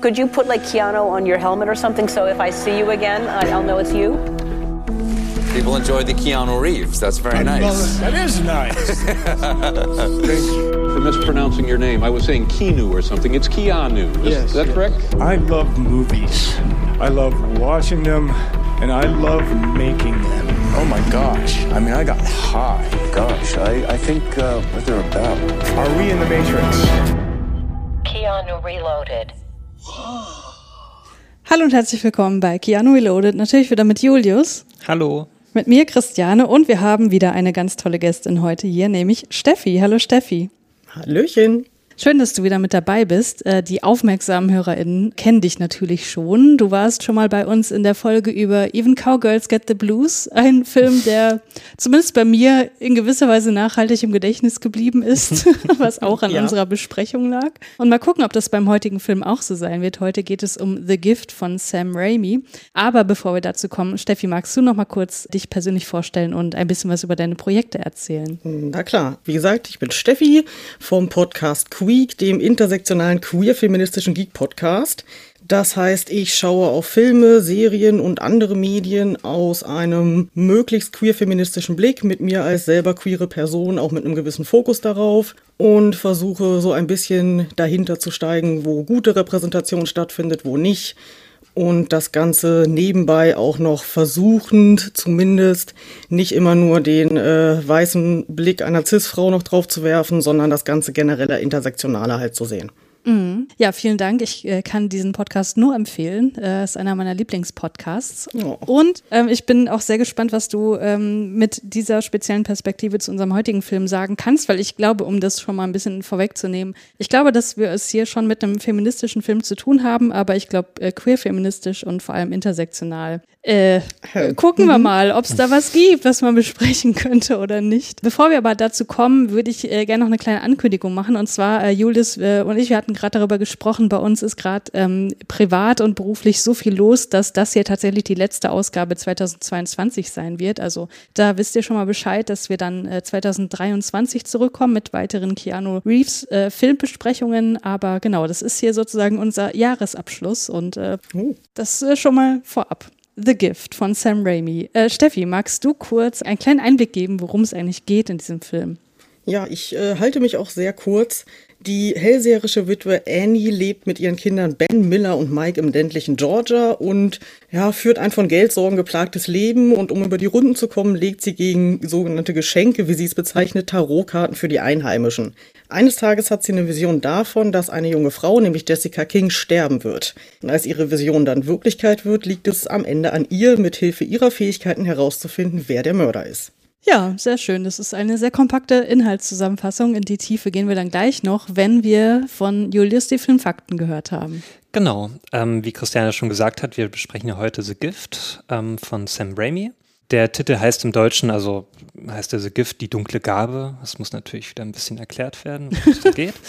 Could you put like Keanu on your helmet or something so if I see you again, I'll know it's you? People enjoy the Keanu Reeves. That's very nice. That is nice. Thank you. for mispronouncing your name. I was saying Keanu or something. It's Keanu. Is, Yes, is that yes. correct? I love movies. I love watching them, and I love making them. Oh my gosh. I mean, I got high. Gosh, I, I think uh, what they're about. Are we in the Matrix? Keanu Reloaded. Hallo und herzlich willkommen bei Keanu Reloaded. Natürlich wieder mit Julius, Hallo. mit mir Christiane und wir haben wieder eine ganz tolle Gästin heute hier, nämlich Steffi. Hallo Steffi. Hallöchen. Schön, dass du wieder mit dabei bist. Äh, Die aufmerksamen HörerInnen kennen dich natürlich schon. Du warst schon mal bei uns in der Folge über Even Cowgirls Get the Blues, ein Film, der zumindest bei mir in gewisser Weise nachhaltig im Gedächtnis geblieben ist, was auch an Ja. unserer Besprechung lag. Und mal gucken, ob das beim heutigen Film auch so sein wird. Heute geht es um The Gift von Sam Raimi. Aber bevor wir dazu kommen, Steffi, magst du noch mal kurz dich persönlich vorstellen und ein bisschen was über deine Projekte erzählen? Na klar, wie gesagt, ich bin Steffi vom Podcast Queek, dem intersektionalen queer-feministischen Geek-Podcast. Das heißt, ich schaue auf Filme, Serien und andere Medien aus einem möglichst queer-feministischen Blick, mit mir als selber queere Person, auch mit einem gewissen Fokus darauf und versuche so ein bisschen dahinter zu steigen, wo gute Repräsentation stattfindet, wo nicht. Und das Ganze nebenbei auch noch versuchend, zumindest nicht immer nur den äh, weißen Blick einer Cis-Frau noch drauf zu werfen, sondern das Ganze genereller intersektionaler halt zu sehen. Ja, vielen Dank. Ich äh, kann diesen Podcast nur empfehlen. Äh, ist einer meiner Lieblingspodcasts. Oh. Und ähm, ich bin auch sehr gespannt, was du ähm, mit dieser speziellen Perspektive zu unserem heutigen Film sagen kannst, weil ich glaube, um das schon mal ein bisschen vorwegzunehmen, ich glaube, dass wir es hier schon mit einem feministischen Film zu tun haben, aber ich glaube, äh, queer-feministisch und vor allem intersektional. Äh, gucken wir mal, ob es da was gibt, was man besprechen könnte oder nicht. Bevor wir aber dazu kommen, würde ich äh, gerne noch eine kleine Ankündigung machen. Und zwar, äh, Julius äh, und ich, wir hatten gerade darüber gesprochen, bei uns ist gerade ähm, privat und beruflich so viel los, dass das hier tatsächlich die letzte Ausgabe 2022 sein wird. Also da wisst ihr schon mal Bescheid, dass wir dann äh, 2023 zurückkommen mit weiteren Keanu Reeves äh, Filmbesprechungen. Aber genau, das ist hier sozusagen unser Jahresabschluss und äh, das äh, schon mal vorab. The Gift von Sam Raimi. Äh, Steffi, magst du kurz einen kleinen Einblick geben, worum es eigentlich geht in diesem Film? Ja, ich äh, halte mich auch sehr kurz. Die hellseherische Witwe Annie lebt mit ihren Kindern Ben, Miller und Mike im ländlichen Georgia und ja, führt ein von Geldsorgen geplagtes Leben und um über die Runden zu kommen, legt sie gegen sogenannte Geschenke, wie sie es bezeichnet, Tarotkarten für die Einheimischen. Eines Tages hat sie eine Vision davon, dass eine junge Frau, nämlich Jessica King, sterben wird. Und als ihre Vision dann Wirklichkeit wird, liegt es am Ende an ihr, mit Hilfe ihrer Fähigkeiten herauszufinden, wer der Mörder ist. Ja, sehr schön. Das ist eine sehr kompakte Inhaltszusammenfassung. In die Tiefe gehen wir dann gleich noch, wenn wir von Julius die Filmfakten gehört haben. Genau, ähm, wie Christiane schon gesagt hat, wir besprechen ja heute The Gift ähm, von Sam Raimi. Der Titel heißt im Deutschen, also heißt der The Gift, die dunkle Gabe. Das muss natürlich wieder ein bisschen erklärt werden, worum es da geht.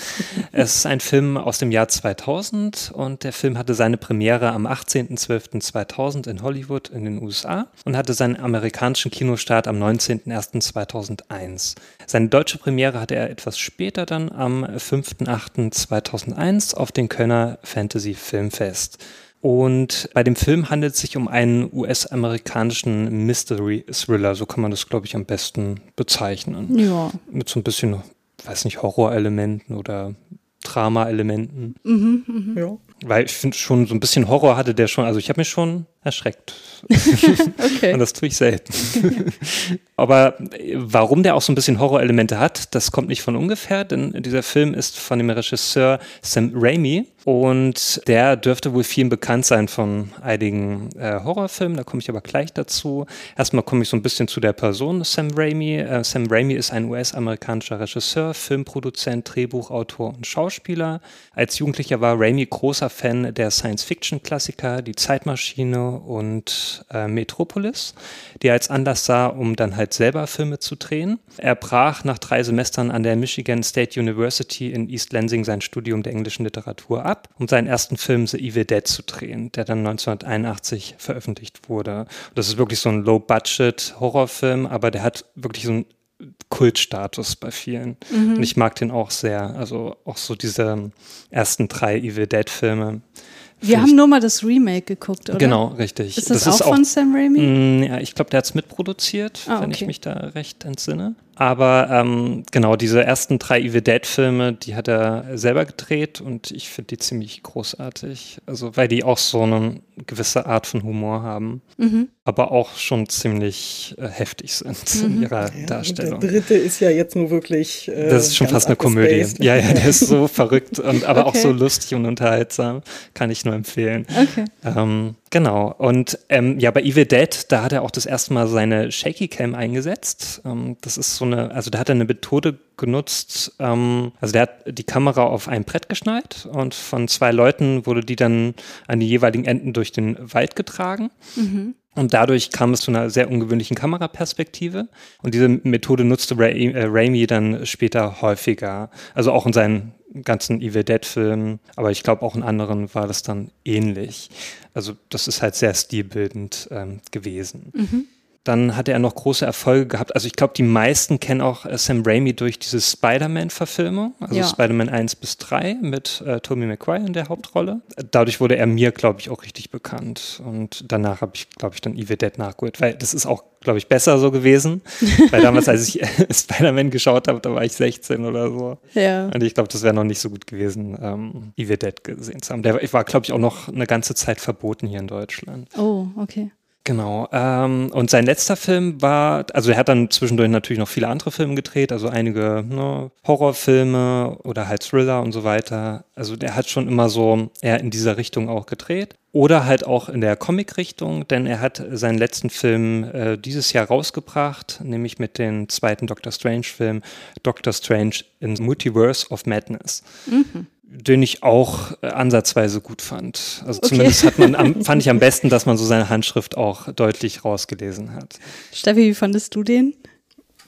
Es ist ein Film aus dem Jahr 2000 und der Film hatte seine Premiere am 18.12.2000 in Hollywood in den USA und hatte seinen amerikanischen Kinostart am 19.01.2001. Seine deutsche Premiere hatte er etwas später dann am 5.08.2001 auf den Kölner Fantasy Filmfest. Und bei dem Film handelt es sich um einen US-amerikanischen Mystery-Thriller, so kann man das, glaube ich, am besten bezeichnen. Ja. Mit so ein bisschen, weiß nicht, Horrorelementen oder Drama-Elementen. Ja. Weil ich finde schon, so ein bisschen Horror hatte der schon, also ich habe mich schon erschreckt. Okay. Und das tue ich selten. Aber äh, warum der auch so ein bisschen Horrorelemente hat, das kommt nicht von ungefähr, denn dieser Film ist von dem Regisseur Sam Raimi und der dürfte wohl vielen bekannt sein von einigen äh, Horrorfilmen, da komme ich aber gleich dazu. Erstmal komme ich so ein bisschen zu der Person Sam Raimi. Äh, Sam Raimi ist ein US-amerikanischer Regisseur, Filmproduzent, Drehbuchautor und Schauspieler. Als Jugendlicher war Raimi großer Fan der Science-Fiction-Klassiker, Die Zeitmaschine und äh, Metropolis, die er als Anlass sah, um dann halt selber Filme zu drehen. Er brach nach drei Semestern an der Michigan State University in East Lansing sein Studium der englischen Literatur ab, um seinen ersten Film The Evil Dead zu drehen, der dann 1981 veröffentlicht wurde. Das ist wirklich so ein Low-Budget-Horrorfilm, aber der hat wirklich so einen Kultstatus bei vielen. Und ich mag den auch sehr. Also auch so diese ersten drei Evil Dead-Filme. Wir haben nur mal das Remake geguckt, oder? Genau, richtig. Ist das, das auch, auch von Sam Raimi? Mh, mm, ja, ich glaube, der hat es mitproduziert, ah, okay. wenn ich mich da recht entsinne. Aber ähm, genau, diese ersten drei Evil Dead-Filme, die hat er selber gedreht und ich finde die ziemlich großartig. Also, weil die auch so eine gewisse Art von Humor haben, mhm. aber auch schon ziemlich äh, heftig sind mhm. in ihrer ja, Darstellung. Der dritte ist ja jetzt nur wirklich. Äh, das ist schon fast eine Komödie. Ja, ja, der ist so verrückt und aber okay. auch so lustig und unterhaltsam. Kann ich nur empfehlen. Okay. Ähm, Genau. Und ähm, ja, bei Evil Dead, da hat er auch das erste Mal seine Shaky Cam eingesetzt. Ähm, das ist so eine, also da hat er eine Methode genutzt. Ähm, also der hat die Kamera auf ein Brett geschnallt und von zwei Leuten wurde die dann an die jeweiligen Enden durch den Wald getragen. Mhm. Und dadurch kam es zu einer sehr ungewöhnlichen Kameraperspektive. Und diese Methode nutzte Ray, äh, Raimi dann später häufiger. Also auch in seinen ganzen Evil Dead-Filmen. Aber ich glaube, auch in anderen war das dann ähnlich. Also das ist halt sehr stilbildend ähm, gewesen. Mhm. Dann hatte er noch große Erfolge gehabt. Also ich glaube, die meisten kennen auch äh, Sam Raimi durch diese Spider-Man-Verfilmung, also ja. Spider-Man 1 bis 3 mit äh, Tobey Maguire in der Hauptrolle. Dadurch wurde er mir, glaube ich, auch richtig bekannt. Und danach habe ich, glaube ich, dann Evil Dead nachgeholt, weil das ist auch, glaube ich, besser so gewesen. weil damals, als ich Spider-Man geschaut habe, da war ich 16 oder so. Ja. Und ich glaube, das wäre noch nicht so gut gewesen, ähm, Evil Dead gesehen zu haben. Der war, glaube ich, auch noch eine ganze Zeit verboten hier in Deutschland. Oh, okay. Genau. Ähm, und sein letzter Film war, also er hat dann zwischendurch natürlich noch viele andere Filme gedreht, also einige ne, Horrorfilme oder halt Thriller und so weiter. Also der hat schon immer so eher in dieser Richtung auch gedreht. Oder halt auch in der Comic-Richtung, denn er hat seinen letzten Film äh, dieses Jahr rausgebracht, nämlich mit dem zweiten Doctor Strange-Film Doctor Strange in Multiverse of Madness. Mhm den ich auch äh, ansatzweise gut fand. Also okay. zumindest hat man am, fand ich am besten, dass man so seine Handschrift auch deutlich rausgelesen hat. Steffi, wie fandest du den?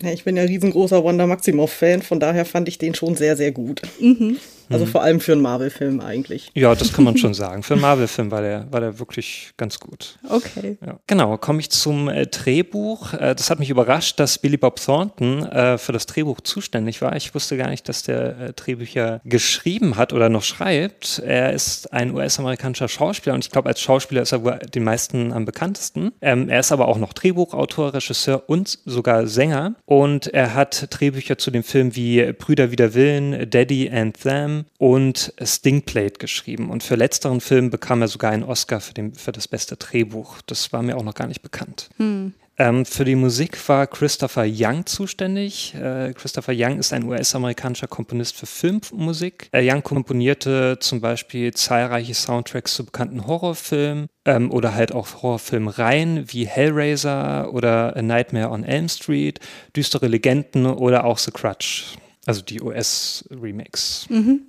Ja, ich bin ja riesengroßer Wanda Maximoff-Fan, von daher fand ich den schon sehr, sehr gut. Mhm. Also mhm. vor allem für einen Marvel-Film eigentlich. Ja, das kann man schon sagen. Für einen Marvel-Film war der, war der wirklich ganz gut. Okay. Ja. Genau, komme ich zum äh, Drehbuch. Äh, das hat mich überrascht, dass Billy Bob Thornton äh, für das Drehbuch zuständig war. Ich wusste gar nicht, dass der äh, Drehbücher geschrieben hat oder noch schreibt. Er ist ein US-amerikanischer Schauspieler und ich glaube, als Schauspieler ist er wohl den meisten am bekanntesten. Ähm, er ist aber auch noch Drehbuchautor, Regisseur und sogar Sänger. Und er hat Drehbücher zu dem Film wie Brüder wider Willen, Daddy and Them, Film und Stingplate geschrieben. Und für letzteren Film bekam er sogar einen Oscar für, den, für das beste Drehbuch. Das war mir auch noch gar nicht bekannt. Hm. Ähm, für die Musik war Christopher Young zuständig. Äh, Christopher Young ist ein US-amerikanischer Komponist für Filmmusik. Äh, Young komponierte zum Beispiel zahlreiche Soundtracks zu bekannten Horrorfilmen ähm, oder halt auch Horrorfilmreihen wie Hellraiser oder A Nightmare on Elm Street, Düstere Legenden oder auch The Crutch. Also die US-Remakes. Mhm.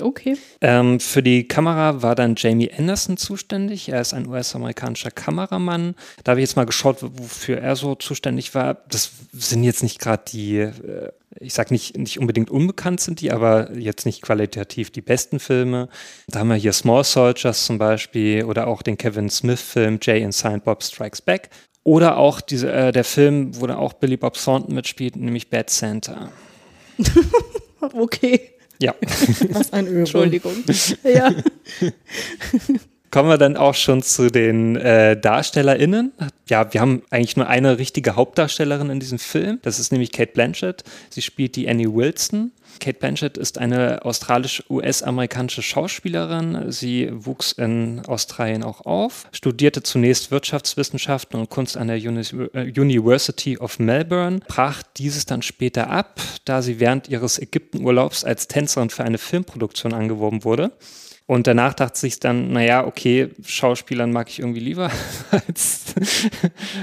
Okay. Ähm, für die Kamera war dann Jamie Anderson zuständig. Er ist ein US-amerikanischer Kameramann. Da habe ich jetzt mal geschaut, wofür er so zuständig war. Das sind jetzt nicht gerade die, äh, ich sage nicht, nicht unbedingt unbekannt sind die, aber jetzt nicht qualitativ die besten Filme. Da haben wir hier Small Soldiers zum Beispiel oder auch den Kevin Smith-Film Jay and Silent Bob Strikes Back. Oder auch diese, äh, der Film, wo da auch Billy Bob Thornton mitspielt, nämlich Bad Santa. okay. Ja. Was ein Übung. Entschuldigung. Ja. Kommen wir dann auch schon zu den äh, DarstellerInnen. Ja, wir haben eigentlich nur eine richtige Hauptdarstellerin in diesem Film. Das ist nämlich Kate Blanchett. Sie spielt die Annie Wilson. Kate Blanchett ist eine australisch-US-amerikanische Schauspielerin. Sie wuchs in Australien auch auf, studierte zunächst Wirtschaftswissenschaften und Kunst an der äh, University of Melbourne, brach dieses dann später ab, da sie während ihres Ägyptenurlaubs als Tänzerin für eine Filmproduktion angeworben wurde. Und danach dachte sich dann, naja, okay, Schauspielern mag ich irgendwie lieber, als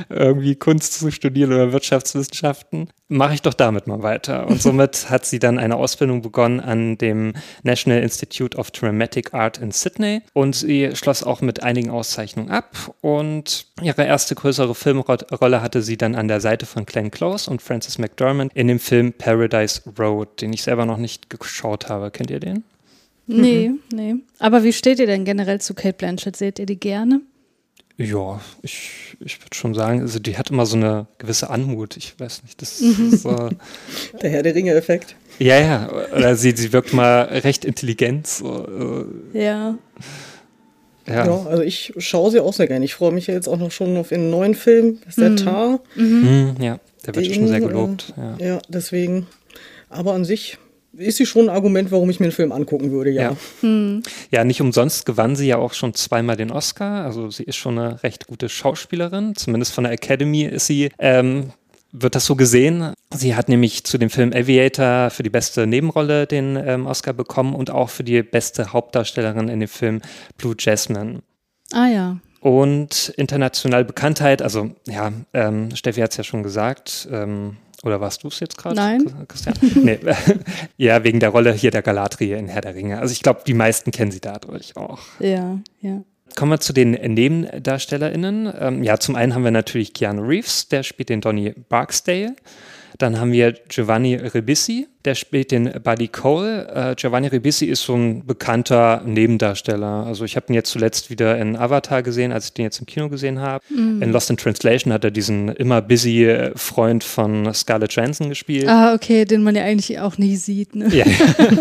irgendwie Kunst zu studieren oder Wirtschaftswissenschaften. Mache ich doch damit mal weiter. Und somit hat sie dann eine Ausbildung begonnen an dem National Institute of Dramatic Art in Sydney. Und sie schloss auch mit einigen Auszeichnungen ab. Und ihre erste größere Filmrolle hatte sie dann an der Seite von Glenn Close und Francis McDermott in dem Film Paradise Road, den ich selber noch nicht geschaut habe. Kennt ihr den? Nee, mhm. nee. Aber wie steht ihr denn generell zu Kate Blanchett? Seht ihr die gerne? Ja, ich, ich würde schon sagen, also die hat immer so eine gewisse Anmut. Ich weiß nicht, das mhm. ist so. Der Herr der Ringe-Effekt. Ja, ja. Oder sie, sie wirkt mal recht intelligent. So. Äh. Ja. Ja. Ja, also ich schaue sie auch sehr gerne. Ich freue mich ja jetzt auch noch schon auf den neuen Film, das ist der Tar. Hm, ja, der wird Den, schon sehr äh, gelobt. Ja. Ja, deswegen. Aber an sich ist sie schon ein Argument, warum ich mir einen Film angucken würde, ja. Ja. Ja, nicht umsonst gewann sie ja auch schon zweimal den Oscar. Also sie ist schon eine recht gute Schauspielerin. Zumindest von der Academy ist sie, ähm, wird das so gesehen. Sie hat nämlich zu dem Film Aviator für die beste Nebenrolle den ähm, Oscar bekommen und auch für die beste Hauptdarstellerin in dem Film Blue Jasmine. Ah ja. Und international Bekanntheit, also ja, ähm, Steffi hat es ja schon gesagt, ähm, oder warst du es jetzt gerade? Nein. Christian? Nee. ja, wegen der Rolle hier der Galadriel in Herr der Ringe. Also ich glaube, die meisten kennen sie dadurch auch. Ja, ja. Kommen wir zu den NebendarstellerInnen. Ähm, ja, zum einen haben wir natürlich Keanu Reeves, der spielt den Donny Barksdale. Dann haben wir Giovanni Ribisi, der spielt den Buddy Cole. Äh, Giovanni Ribisi ist so ein bekannter Nebendarsteller. Also ich habe ihn jetzt zuletzt wieder in Avatar gesehen, als ich den jetzt im Kino gesehen habe. In Lost in Translation hat er diesen immer busy äh, Freund von Scarlett Johansson gespielt. Ah, okay, den man ja eigentlich auch nie sieht. Ne? Ja.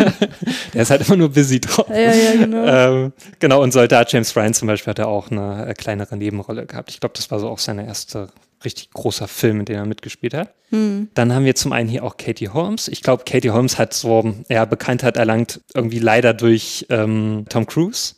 der ist halt immer nur busy drauf. Ja, ja, genau. Ähm, genau, und Soldat James Ryan zum Beispiel hat er auch eine äh, kleinere Nebenrolle gehabt. Ich glaube, das war so auch seine erste richtig großer Film, in dem er mitgespielt hat. Hm. Dann haben wir zum einen hier auch Katie Holmes. Ich glaube, Katie Holmes hat so ja, Bekanntheit erlangt, irgendwie leider durch ähm, Tom Cruise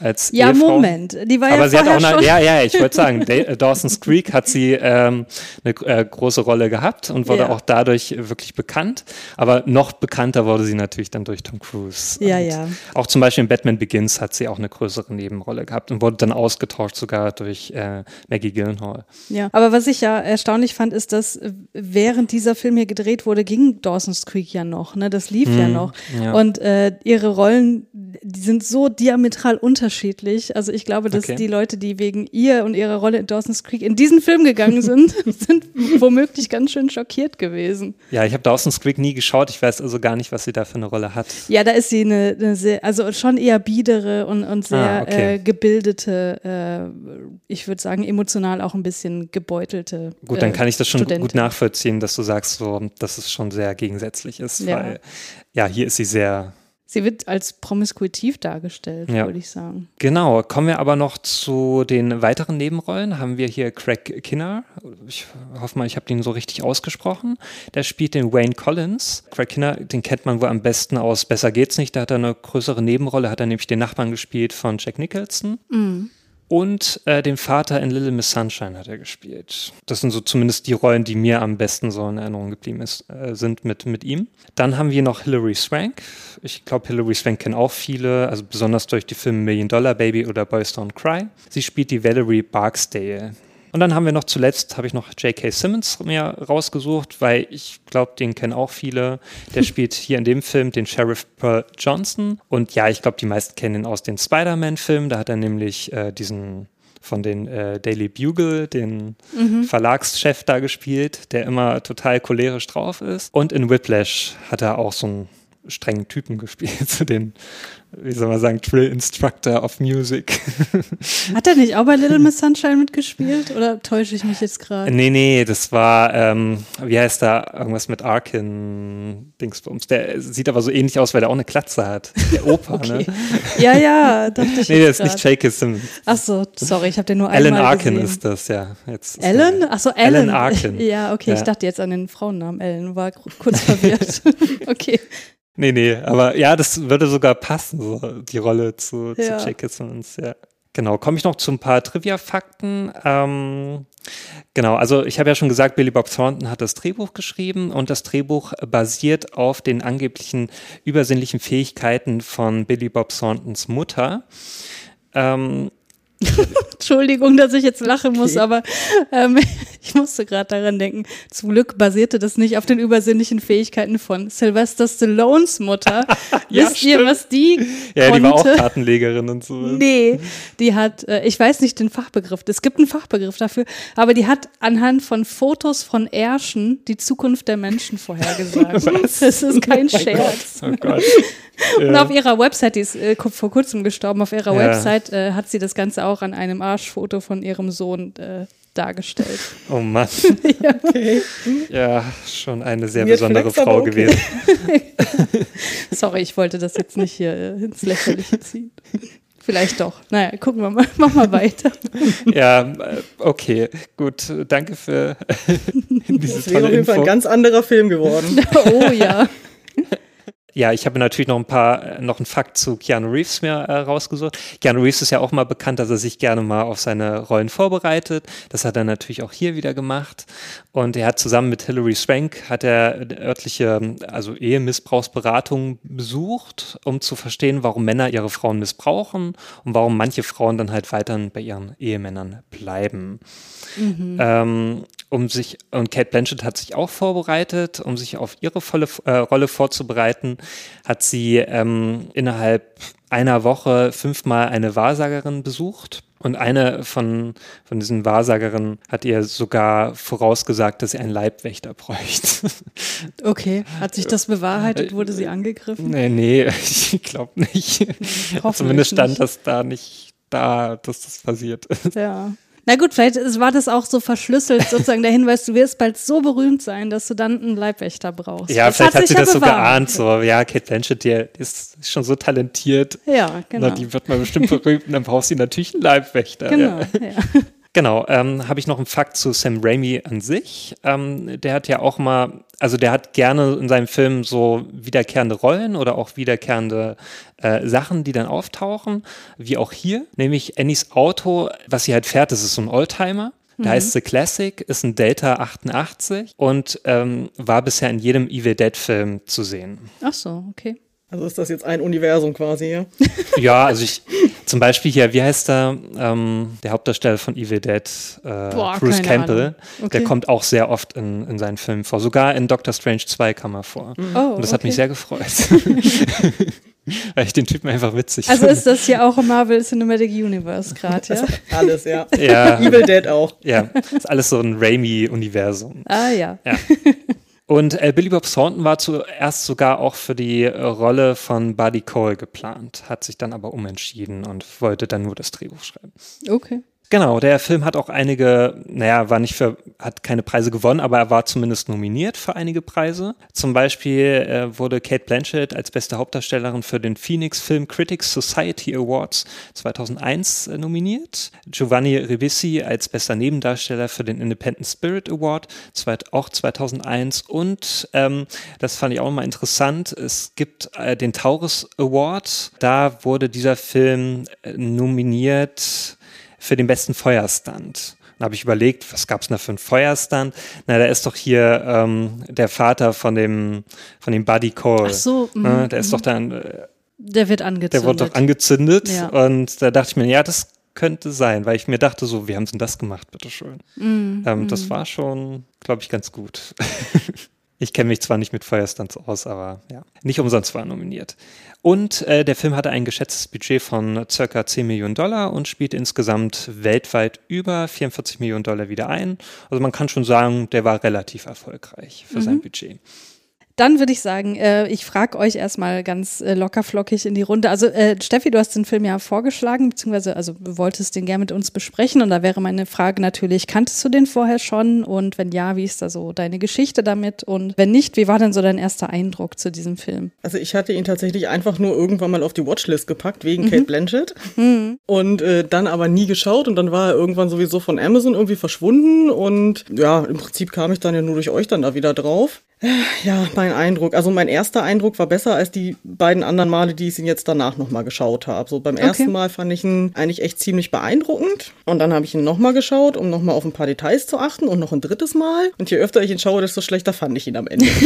als Ja, Ehefrau. Moment. Die war Aber ja sie hat auch eine, ja, ja, ich wollte sagen, äh, Dawson's Creek hat sie ähm, eine äh, große Rolle gehabt und wurde Ja. auch dadurch wirklich bekannt. Aber noch bekannter wurde sie natürlich dann durch Tom Cruise. Ja, und ja. Auch zum Beispiel in Batman Begins hat sie auch eine größere Nebenrolle gehabt und wurde dann ausgetauscht sogar durch äh, Maggie Gyllenhaal. Ja, aber was ich ja erstaunlich fand, ist, dass äh, während dieser Film hier gedreht wurde, ging Dawson's Creek ja noch, ne? Das lief ja noch. Mhm, ja. Und äh, ihre Rollen, die sind so diametral unterschiedlich. Also ich glaube, dass Okay. die Leute, die wegen ihr und ihrer Rolle in Dawson's Creek in diesen Film gegangen sind, sind womöglich ganz schön schockiert gewesen. Ja, ich habe Dawson's Creek nie geschaut. Ich weiß also gar nicht, was sie da für eine Rolle hat. Ja, da ist sie eine, eine sehr, also schon eher biedere und, und sehr Ah, okay. äh, gebildete, äh, ich würde sagen, emotional auch ein bisschen gebeutelte. Gut, dann äh, kann ich das schon Studentin. gut nachvollziehen, dass du sagst, so, dass es schon sehr gegensätzlich ist, Ja. weil ja, hier ist sie sehr Sie wird als promiskuitiv dargestellt, Ja. würde ich sagen. Genau, kommen wir aber noch zu den weiteren Nebenrollen. Haben wir hier Craig Kinner. Ich hoffe mal, ich habe den so richtig ausgesprochen. Der spielt den Wayne Collins. Craig Kinner, den kennt man wohl am besten aus Besser geht's nicht. Da hat er eine größere Nebenrolle, hat er nämlich den Nachbarn gespielt von Jack Nicholson. Und äh, den Vater in Little Miss Sunshine hat er gespielt. Das sind so zumindest die Rollen, die mir am besten so in Erinnerung geblieben ist, äh, sind mit, mit ihm. Dann haben wir noch Hilary Swank. Ich glaube, Hilary Swank kennen auch viele, also besonders durch die Filme Million Dollar Baby oder Boys Don't Cry. Sie spielt die Valerie Barksdale. Und dann haben wir noch zuletzt, habe ich noch J.K. Simmons mir rausgesucht, weil ich glaube, den kennen auch viele. Der spielt hier in dem Film den Sheriff Pearl Johnson. Und ja, ich glaube, die meisten kennen ihn aus den Spider-Man-Filmen. Da hat er nämlich äh, diesen von den äh, Daily Bugle, den Verlagschef da gespielt, der immer total cholerisch drauf ist. Und in Whiplash hat er auch so einen strengen Typen gespielt, so den, wie soll man sagen, Drill Instructor of Music. Hat er nicht auch bei Little Miss Sunshine mitgespielt? Oder täusche ich mich jetzt gerade? Nee, nee, das war, ähm, wie heißt da, irgendwas mit Arkin Dingsbums. Der sieht aber so ähnlich aus, weil der auch eine Klatze hat. Der Opa, Okay. ne? Ja, ja, dachte ich Nee, das ist nicht grad. J.K. Simmons. Ach so, sorry, ich habe den nur Alan einmal Arkin gesehen. ist das, ja. Jetzt der- Ach so, Ellen. Alan Arkin. Ja, okay, ich Ja. dachte jetzt an den Frauennamen Ellen, war kurz verwirrt. okay. Nee, nee, aber ja, das würde sogar passen, so, die Rolle zu, Ja. zu J.K. Simmons, ja. Genau, komme ich noch zu ein paar Trivia-Fakten. Ähm, genau, also ich habe ja schon gesagt, Billy Bob Thornton hat das Drehbuch geschrieben und das Drehbuch basiert auf den angeblichen übersinnlichen Fähigkeiten von Billy Bob Thorntons Mutter. Ähm, Entschuldigung, dass ich jetzt lachen muss, aber ähm, ich musste gerade daran denken. Zum Glück basierte das nicht auf den übersinnlichen Fähigkeiten von Sylvester Stallones Mutter. Ja, Wisst ihr, stimmt. was die ja, die konnte? war auch Kartenlegerin und so. Nee, die hat, äh, ich weiß nicht den Fachbegriff, es gibt einen Fachbegriff dafür, aber die hat anhand von Fotos von Ärschen die Zukunft der Menschen vorhergesagt. Das ist kein Scherz. Oh Gott. Und auf ihrer Website, die ist äh, vor kurzem gestorben, auf ihrer Ja. Website äh, hat sie das Ganze auch an einem Arschfoto von ihrem Sohn äh, dargestellt. Oh Mann. ja. schon eine sehr Weird besondere Frau okay. gewesen. Sorry, ich wollte das jetzt nicht hier äh, ins Lächerliche ziehen. Vielleicht doch. Naja, gucken wir mal. Mach mal weiter. Ja, äh, okay, gut. Danke für diese Das wäre tolle auf jeden Fall ein ganz anderer Film geworden. Oh ja. Ja, ich habe natürlich noch ein paar, äh, noch einen Fakt zu Keanu Reeves mir äh, rausgesucht. Keanu Reeves ist ja auch mal bekannt, dass er sich gerne mal auf seine Rollen vorbereitet. Das hat er natürlich auch hier wieder gemacht. Und er hat zusammen mit Hilary Swank hat er örtliche, also Ehemissbrauchsberatungen besucht, um zu verstehen, warum Männer ihre Frauen missbrauchen und warum manche Frauen dann halt weiterhin bei ihren Ehemännern bleiben. Ähm, um sich, und Kate Blanchett hat sich auch vorbereitet, um sich auf ihre volle äh, Rolle vorzubereiten, hat sie ähm, innerhalb einer Woche fünfmal eine Wahrsagerin besucht. Und eine von, von diesen Wahrsagerinnen hat ihr sogar vorausgesagt, dass sie einen Leibwächter bräuchte. Okay. Hat sich das bewahrheitet? Wurde sie angegriffen? nee, nee, ich glaube nicht. Hoffentlich Zumindest stand nicht. das da nicht da, dass das passiert ist. Ja. Na gut, vielleicht war das auch so verschlüsselt, sozusagen der Hinweis, du wirst bald so berühmt sein, dass du dann einen Leibwächter brauchst. Ja, Das vielleicht hat, sich sie ja das so bewahrheitet. geahnt, so, ja, Kate Blanchett, die, ist schon so talentiert. Ja, genau. Na, die wird mal bestimmt berühmt und dann braucht sie natürlich einen Leibwächter. Genau, Ja. ja. Genau, ähm, habe ich noch einen Fakt zu Sam Raimi an sich. Ähm, der hat ja auch mal, also der hat gerne in seinem Film so wiederkehrende Rollen oder auch wiederkehrende äh, Sachen, die dann auftauchen, wie auch hier, nämlich Annies Auto, was sie halt fährt, das ist so ein Oldtimer. Der heißt The Classic, ist ein Delta 88 und ähm, war bisher in jedem Evil Dead Film zu sehen. Ach so, okay. Also ist das jetzt ein Universum quasi, ja? Ja, also ich, zum Beispiel hier, wie heißt der, ähm, der Hauptdarsteller von Evil Dead, äh, Boah, Bruce Campbell. Okay. der kommt auch sehr oft in, in seinen Filmen vor. Sogar in Doctor Strange 2 kam er vor. Oh, Und das hat mich okay. sehr gefreut. Weil ich den Typen einfach witzig Also finde. ist das hier auch im Marvel Cinematic Universe gerade, ja? Alles, ja. Ja, Evil Dead auch. ja, ist alles so ein Raimi-Universum. Ah ja. Ja. Und äh, Billy Bob Thornton war zuerst sogar auch für die äh, Rolle von Buddy Cole geplant, hat sich dann aber umentschieden und wollte dann nur das Drehbuch schreiben. Okay. Genau, der Film hat auch einige, naja, war nicht für, hat keine Preise gewonnen, aber er war zumindest nominiert für einige Preise. Zum Beispiel äh, wurde Kate Blanchett als beste Hauptdarstellerin für den Phoenix Film Critics Society Awards 2001 äh, nominiert. Giovanni Ribisi als bester Nebendarsteller für den Independent Spirit Award, zweit, auch 2001. Und ähm, das fand ich auch mal interessant, es gibt äh, den Taurus Award. Da wurde dieser Film äh, nominiert für den besten Feuerstand. Dann habe ich überlegt, was gab es da für einen Feuerstand? Na, da ist doch hier ähm, der Vater von dem, von dem Buddy Cole. Ach so, Ne, mhm, der ist doch dann, äh, Der wird angezündet. der wurde doch angezündet. Ja. Und da dachte ich mir, ja, das könnte sein, weil ich mir dachte so, wie haben sie denn das gemacht, bitteschön. Mhm, ähm, das war schon, glaube ich, ganz gut. ich kenne mich zwar nicht mit Feuerstands aus, aber ja, nicht umsonst war er nominiert. Und äh, der Film hatte ein geschätztes Budget von circa 10 Millionen Dollar und spielt insgesamt weltweit über 44 Millionen Dollar wieder ein. Also man kann schon sagen, der war relativ erfolgreich für Mhm. sein Budget. Dann würde ich sagen, äh, ich frage euch erstmal ganz äh, lockerflockig in die Runde. Also äh, Steffi, du hast den Film ja vorgeschlagen, beziehungsweise also du wolltest den gerne mit uns besprechen. Und da wäre meine Frage natürlich, kanntest du den vorher schon? Und wenn ja, wie ist da so deine Geschichte damit? Und wenn nicht, wie war denn so dein erster Eindruck zu diesem Film? Also ich hatte ihn tatsächlich einfach nur irgendwann mal auf die Watchlist gepackt, wegen Kate Blanchett. Und äh, dann aber nie geschaut und dann war er irgendwann sowieso von Amazon irgendwie verschwunden und ja, im Prinzip kam ich dann ja nur durch euch dann da wieder drauf. Ja, mein Eindruck. Also mein erster Eindruck war besser als die beiden anderen Male, die ich ihn jetzt danach nochmal geschaut habe. So beim ersten Mal fand ich ihn eigentlich echt ziemlich beeindruckend. Und dann habe ich ihn nochmal geschaut, um nochmal auf ein paar Details zu achten und noch ein drittes Mal. Und je öfter ich ihn schaue, desto schlechter fand ich ihn am Ende.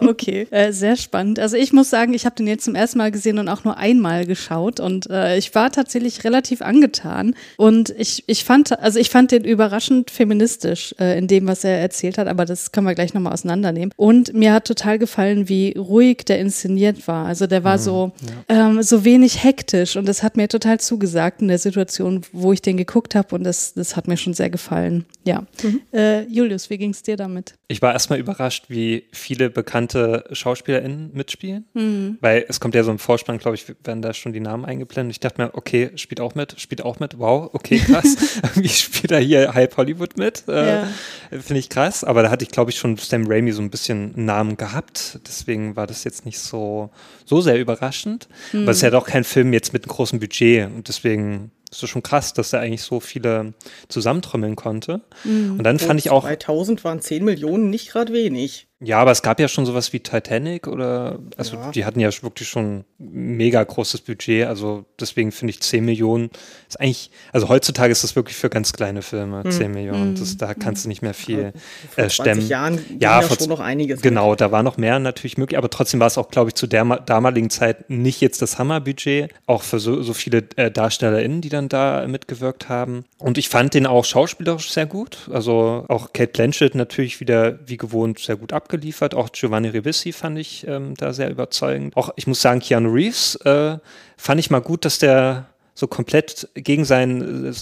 Okay, äh, sehr spannend. Also ich muss sagen, ich habe den jetzt zum ersten Mal gesehen und auch nur einmal geschaut und äh, ich war tatsächlich relativ angetan und ich, ich fand, also ich fand den überraschend feministisch äh, in dem, was er erzählt hat, aber das können wir gleich nochmal auseinandernehmen. Und mir hat total gefallen, wie ruhig der inszeniert war. Also der war so, ähm, so wenig hektisch und das hat mir total zugesagt in der Situation, wo ich den geguckt habe und das, das hat mir schon sehr gefallen. Ja. Äh, Julius, wie ging es dir damit? Ich war erstmal überrascht, wie viele bekannte SchauspielerInnen mitspielen. Mhm. Weil es kommt ja so im Vorspann, glaube ich, werden da schon die Namen eingeblendet. Ich dachte mir, okay, spielt auch mit, spielt auch mit. Wow, okay, krass. Wie spielt er hier halb Hollywood mit? Äh, Ja. Finde ich krass. Aber da hatte ich, glaube ich, schon Sam Raimi so ein bisschen schon einen Namen gehabt. Deswegen war das jetzt nicht so, so sehr überraschend. Mhm. Aber es ist ja doch kein Film jetzt mit einem großen Budget. Und deswegen ist es schon krass, dass er eigentlich so viele zusammentrommeln konnte. Mhm. Und dann fand ich auch, 2000 waren 10 Millionen nicht gerade wenig. Ja, aber es gab ja schon sowas wie Titanic oder, also Ja. die hatten ja wirklich schon mega großes Budget. Also deswegen finde ich 10 Millionen ist eigentlich, also heutzutage ist das wirklich für ganz kleine Filme, 10 Millionen. Das, da kannst du nicht mehr viel Vor äh, 20 stemmen. Jahren ging ja, da vor schon noch einiges. Genau, da war noch mehr natürlich möglich, aber trotzdem war es auch, glaube ich, zu der ma- damaligen Zeit nicht jetzt das Hammerbudget, auch für so, so viele äh, DarstellerInnen, die dann da mitgewirkt haben. Und ich fand den auch schauspielerisch sehr gut. Also auch Kate Blanchett natürlich wieder wie gewohnt sehr gut abgeliefert. Auch Giovanni Ribisi fand ich ähm, da sehr überzeugend. Auch, ich muss sagen, Keanu Reeves äh, fand ich mal gut, dass der so komplett gegen sein äh,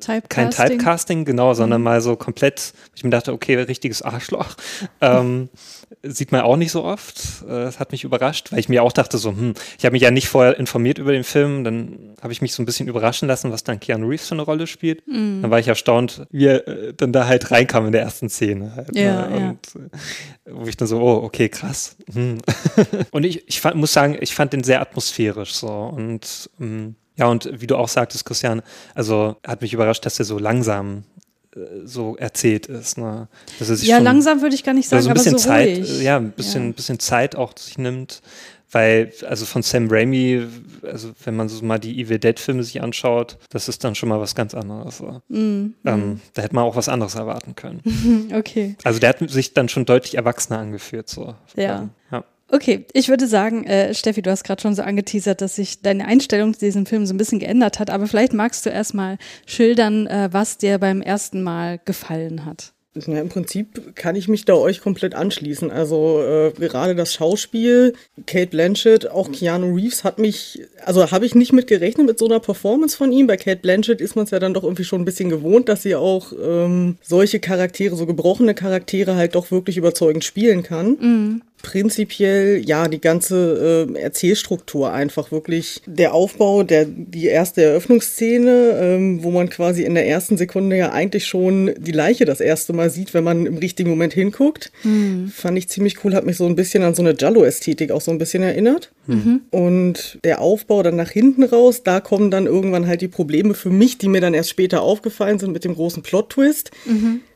so kein Typecasting. Typecasting, genau, sondern mal so komplett, ich mir dachte, okay, richtiges Arschloch. Ähm, sieht man auch nicht so oft. Äh, Das hat mich überrascht, weil ich mir auch dachte, so, hm, ich habe mich ja nicht vorher informiert über den Film, dann habe ich mich so ein bisschen überraschen lassen, was dann Keanu Reeves für eine Rolle spielt. Dann war ich erstaunt, wie er äh, dann da halt reinkam in der ersten Szene. Halt, Ja, ne? ja. Und, äh, wo ich dann so, oh, okay, krass. Hm. und ich, ich fand, muss sagen, ich fand den sehr atmosphärisch so und ähm, ja, und wie du auch sagtest, Christian, also hat mich überrascht, dass er so langsam äh, so erzählt ist. Ne? Dass er sich Ja, schon, langsam würde ich gar nicht sagen, also ein bisschen so Zeit, ruhig. ja, ein bisschen, bisschen Zeit auch sich nimmt. Weil, also von Sam Raimi, also wenn man so mal die Evil Dead-Filme sich anschaut, das ist dann schon mal was ganz anderes. So. Mm, Ähm, da hätte man auch was anderes erwarten können. Okay. Also der hat sich dann schon deutlich erwachsener angefühlt. So. Ja. ja. Okay, ich würde sagen, äh, Steffi, du hast gerade schon so angeteasert, dass sich deine Einstellung zu diesem Film so ein bisschen geändert hat, aber vielleicht magst du erstmal schildern, äh, was dir beim ersten Mal gefallen hat. Ja, Im Prinzip kann ich mich da euch komplett anschließen. Also äh, gerade das Schauspiel, Kate Blanchett, auch Keanu Reeves hat mich, also habe ich nicht mit gerechnet mit so einer Performance von ihm. Bei Kate Blanchett ist man es ja dann doch irgendwie schon ein bisschen gewohnt, dass sie auch ähm, solche Charaktere, so gebrochene Charaktere halt doch wirklich überzeugend spielen kann. Prinzipiell, ja, die ganze äh, Erzählstruktur einfach wirklich der Aufbau, der, die erste Eröffnungsszene, ähm, wo man quasi in der ersten Sekunde ja eigentlich schon die Leiche das erste Mal sieht, wenn man im richtigen Moment hinguckt. Fand ich ziemlich cool, hat mich so ein bisschen an so eine Giallo-Ästhetik auch so ein bisschen erinnert. Und der Aufbau dann nach hinten raus, da kommen dann irgendwann halt die Probleme für mich, die mir dann erst später aufgefallen sind mit dem großen Plot-Twist,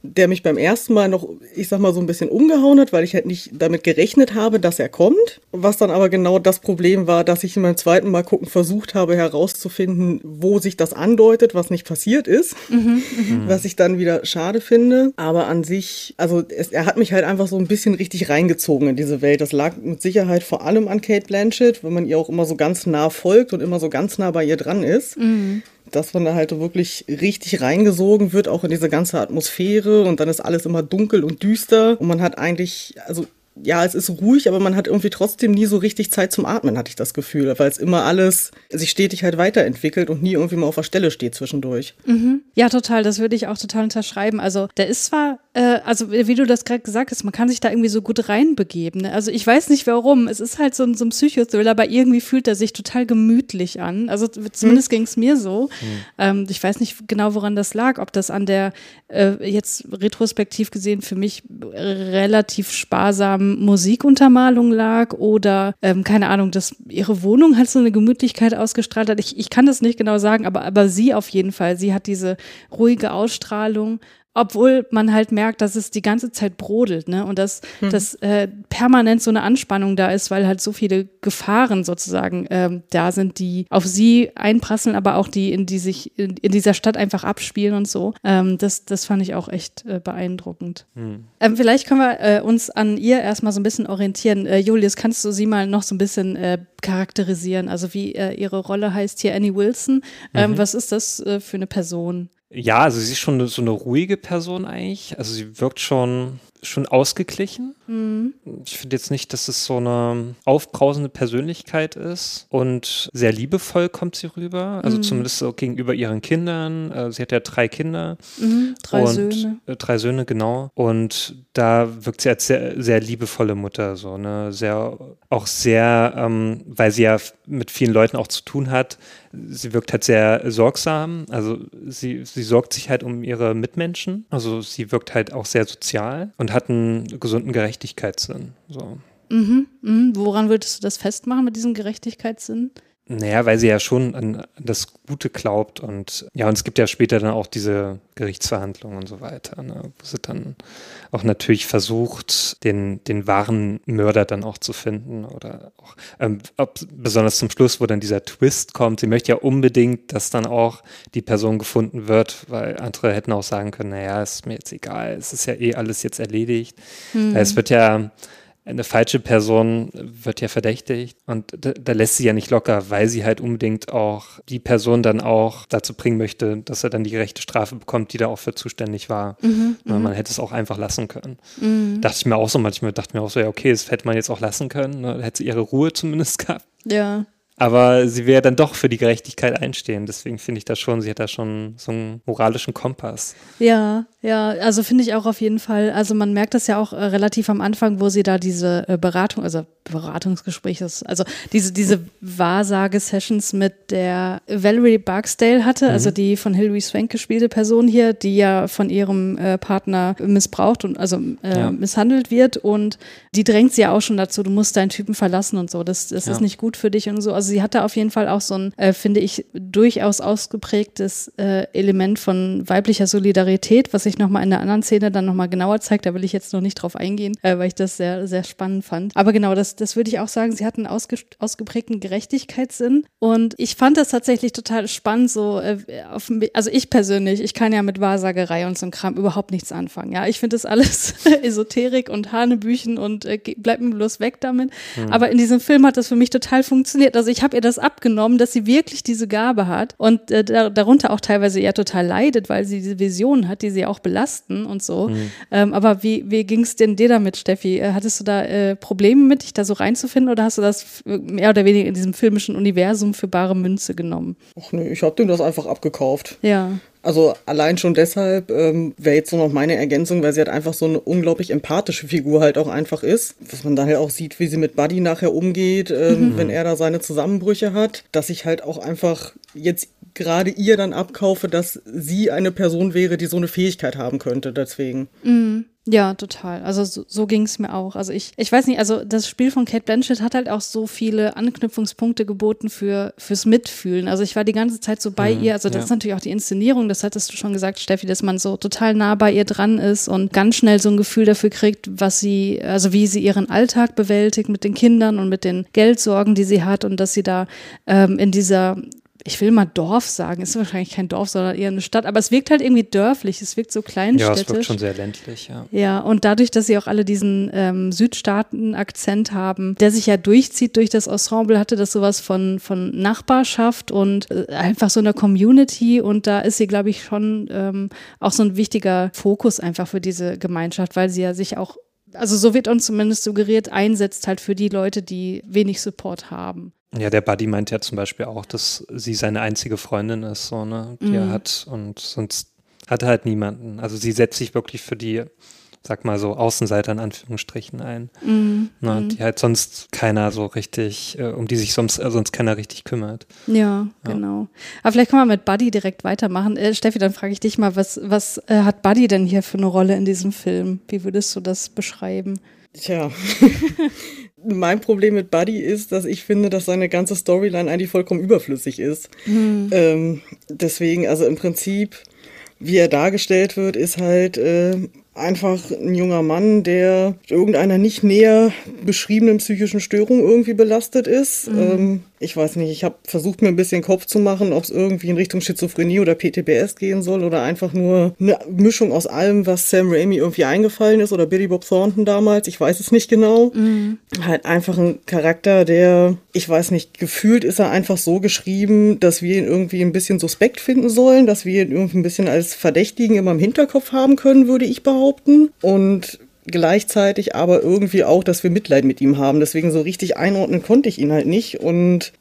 der mich beim ersten Mal noch, ich sag mal, so ein bisschen umgehauen hat, weil ich halt nicht damit gerechnet habe, dass er kommt. Was dann aber genau das Problem war, dass ich in meinem zweiten Mal gucken versucht habe herauszufinden, wo sich das andeutet, was nicht passiert ist. Was ich dann wieder schade finde. Aber an sich, also es, er hat mich halt einfach so ein bisschen richtig reingezogen in diese Welt. Das lag mit Sicherheit vor allem an Kate Blanchett, weil man ihr auch immer so ganz nah folgt und immer so ganz nah bei ihr dran ist. Dass man da halt wirklich richtig reingesogen wird, auch in diese ganze Atmosphäre. Und dann ist alles immer dunkel und düster. Und man hat eigentlich, also ja, es ist ruhig, aber man hat irgendwie trotzdem nie so richtig Zeit zum Atmen, hatte ich das Gefühl, weil es immer alles sich stetig halt weiterentwickelt und nie irgendwie mal auf der Stelle steht zwischendurch. Ja, total, das würde ich auch total unterschreiben. Also, der ist zwar, äh, also wie du das gerade gesagt hast, man kann sich da irgendwie so gut reinbegeben. Ne? Also ich weiß nicht warum. Es ist halt so ein, so ein Psychothriller, aber irgendwie fühlt er sich total gemütlich an. Also zumindest ging es mir so. Ähm, ich weiß nicht genau, woran das lag, ob das an der äh, jetzt retrospektiv gesehen für mich relativ sparsamen Musikuntermalung lag oder ähm, keine Ahnung, dass ihre Wohnung halt so eine Gemütlichkeit ausgestrahlt hat. Ich, ich kann das nicht genau sagen, aber, aber sie auf jeden Fall. Sie hat diese ruhige Ausstrahlung. Obwohl man halt merkt, dass es die ganze Zeit brodelt, ne? Und dass, dass äh, permanent so eine Anspannung da ist, weil halt so viele Gefahren sozusagen ähm, da sind, die auf sie einprasseln, aber auch die, in die sich in, in dieser Stadt einfach abspielen und so. Ähm, das, das fand ich auch echt äh, beeindruckend. Ähm, vielleicht können wir äh, uns an ihr erstmal so ein bisschen orientieren. Äh, Julius, kannst du sie mal noch so ein bisschen äh, charakterisieren? Also wie äh, ihre Rolle heißt hier Annie Wilson. Ähm, Was ist das äh, für eine Person? Ja, also sie ist schon so eine ruhige Person eigentlich. Also sie wirkt schon, schon ausgeglichen. Ich finde jetzt nicht, dass es so eine aufbrausende Persönlichkeit ist und sehr liebevoll kommt sie rüber. Also zumindest so gegenüber ihren Kindern. Äh, Sie hat ja drei Kinder. Drei und, Söhne. Äh, drei Söhne, genau. Und da wirkt sie als sehr, sehr liebevolle Mutter, so, ne? Sehr, auch sehr, ähm, weil sie ja mit vielen Leuten auch zu tun hat. Sie wirkt halt sehr sorgsam. Also sie, sie sorgt sich halt um ihre Mitmenschen. Also sie wirkt halt auch sehr sozial und hat einen gesunden Gerechtigkeitssinn. So. Mhm, mhm. Woran würdest du das festmachen mit diesem Gerechtigkeitssinn? Naja, weil sie ja schon an das Gute glaubt und ja, und es gibt ja später dann auch diese Gerichtsverhandlungen und so weiter, ne, wo sie dann auch natürlich versucht, den, den wahren Mörder dann auch zu finden oder auch ähm, ob, besonders zum Schluss, wo dann dieser Twist kommt. Sie möchte ja unbedingt, dass dann auch die Person gefunden wird, weil andere hätten auch sagen können, naja, ist mir jetzt egal, es ist ja eh alles jetzt erledigt. Hm. Es wird ja eine falsche Person wird ja verdächtigt und da, da, lässt sie ja nicht locker, weil sie halt unbedingt auch die Person dann auch dazu bringen möchte, dass er dann die gerechte Strafe bekommt, die da auch für zuständig war. Mhm, mhm. man hätte es auch einfach lassen können. Mhm. Dachte ich mir auch so manchmal, dachte mir auch so, ja, okay, das hätte man jetzt auch lassen können, ne? hätte sie ihre Ruhe zumindest gehabt. Ja. Aber sie ja dann doch für die Gerechtigkeit einstehen. Deswegen finde ich das schon, sie hat da schon so einen moralischen Kompass. Ja, ja, also finde ich auch auf jeden Fall. Also man merkt das ja auch äh, relativ am Anfang, wo sie da diese äh, Beratung, also Beratungsgespräche, also diese, diese Wahrsage-Sessions mit der Valerie Barksdale hatte, mhm. also die von Hilary Swank gespielte Person hier, die ja von ihrem äh, Partner missbraucht und also äh, ja. misshandelt wird. Und die drängt sie ja auch schon dazu, du musst deinen Typen verlassen und so. Das, das ja. ist nicht gut für dich und so. Also sie hatte auf jeden Fall auch so ein, äh, finde ich, durchaus ausgeprägtes äh, Element von weiblicher Solidarität, was sich nochmal in der anderen Szene dann nochmal genauer zeigt. Da will ich jetzt noch nicht drauf eingehen, äh, weil ich das sehr, sehr spannend fand. Aber genau, das, das würde ich auch sagen, sie hat einen ausge ausgeprägten Gerechtigkeitssinn. Und ich fand das tatsächlich total spannend, so äh, auf, also ich persönlich, ich kann ja mit Wahrsagerei und so einem Kram überhaupt nichts anfangen. Ja, ich finde das alles Esoterik und Hanebüchen und äh, bleib mir bloß weg damit. Mhm. Aber in diesem Film hat das für mich total funktioniert. Also ich habe ihr das abgenommen, dass sie wirklich diese Gabe hat und äh, darunter auch teilweise eher total leidet, weil sie diese Vision hat, die sie auch belasten und so. Mhm. Ähm, aber wie, wie ging es denn dir damit, Steffi? Äh, hattest du da äh, Probleme mit, dich da so reinzufinden oder hast du das mehr oder weniger in diesem filmischen Universum für bare Münze genommen? Ach nee, ich habe dem das einfach abgekauft. Ja. Also allein schon deshalb ähm, wäre jetzt so noch meine Ergänzung, weil sie halt einfach so eine unglaublich empathische Figur halt auch einfach ist. Was man daher halt auch sieht, wie sie mit Buddy nachher umgeht, ähm, mhm. wenn er da seine Zusammenbrüche hat. Dass ich halt auch einfach jetzt gerade ihr dann abkaufe, dass sie eine Person wäre, die so eine Fähigkeit haben könnte. Deswegen. Mhm. Ja, total. Also so, so ging es mir auch. Also ich, ich weiß nicht, also das Spiel von Kate Blanchett hat halt auch so viele Anknüpfungspunkte geboten für fürs Mitfühlen. Also ich war die ganze Zeit so bei mhm, ihr. Also das ja. ist natürlich auch die Inszenierung, das hattest du schon gesagt, Steffi, dass man so total nah bei ihr dran ist und ganz schnell so ein Gefühl dafür kriegt, was sie, also wie sie ihren Alltag bewältigt mit den Kindern und mit den Geldsorgen, die sie hat und dass sie da ähm, in dieser ich will mal Dorf sagen, ist wahrscheinlich kein Dorf, sondern eher eine Stadt, aber es wirkt halt irgendwie dörflich, es wirkt so kleinstädtisch. Ja, es wirkt schon sehr ländlich, ja. Ja, und dadurch, dass sie auch alle diesen ähm, Südstaaten-Akzent haben, der sich ja durchzieht durch das Ensemble, hatte das sowas von, von Nachbarschaft und äh, einfach so einer Community und da ist sie, glaube ich, schon ähm, auch so ein wichtiger Fokus einfach für diese Gemeinschaft, weil sie ja sich auch also so wird uns zumindest suggeriert, einsetzt halt für die Leute, die wenig Support haben. Ja, der Buddy meint ja zum Beispiel auch, dass sie seine einzige Freundin ist, so, ne, die mhm. er hat und sonst hat er halt niemanden. Also sie setzt sich wirklich für die, sag mal so, Außenseiter in Anführungsstrichen ein, mhm. ne, mhm. die halt sonst keiner so richtig, äh, um die sich sonst, äh, sonst keiner richtig kümmert. Ja, ja, genau. Aber vielleicht können wir mit Buddy direkt weitermachen. Äh, Steffi, dann frage ich dich mal, was, was äh, hat Buddy denn hier für eine Rolle in diesem Film? Wie würdest du das beschreiben? Tja, mein Problem mit Buddy ist, dass ich finde, dass seine ganze Storyline eigentlich vollkommen überflüssig ist. Mhm. Ähm, deswegen, also im Prinzip, wie er dargestellt wird, ist halt äh, einfach ein junger Mann, der irgendeiner nicht näher beschriebenen psychischen Störung irgendwie belastet ist. Mhm. Ähm, ich weiß nicht, ich habe versucht mir ein bisschen Kopf zu machen, ob es irgendwie in Richtung Schizophrenie oder PTBS gehen soll oder einfach nur eine Mischung aus allem, was Sam Raimi irgendwie eingefallen ist oder Billy Bob Thornton damals, ich weiß es nicht genau. Mhm. Halt einfach ein Charakter, der, ich weiß nicht, gefühlt ist er einfach so geschrieben, dass wir ihn irgendwie ein bisschen suspekt finden sollen, dass wir ihn irgendwie ein bisschen als Verdächtigen immer im Hinterkopf haben können, würde ich behaupten. Und gleichzeitig aber irgendwie auch, dass wir Mitleid mit ihm haben. Deswegen so richtig einordnen konnte ich ihn halt nicht. Und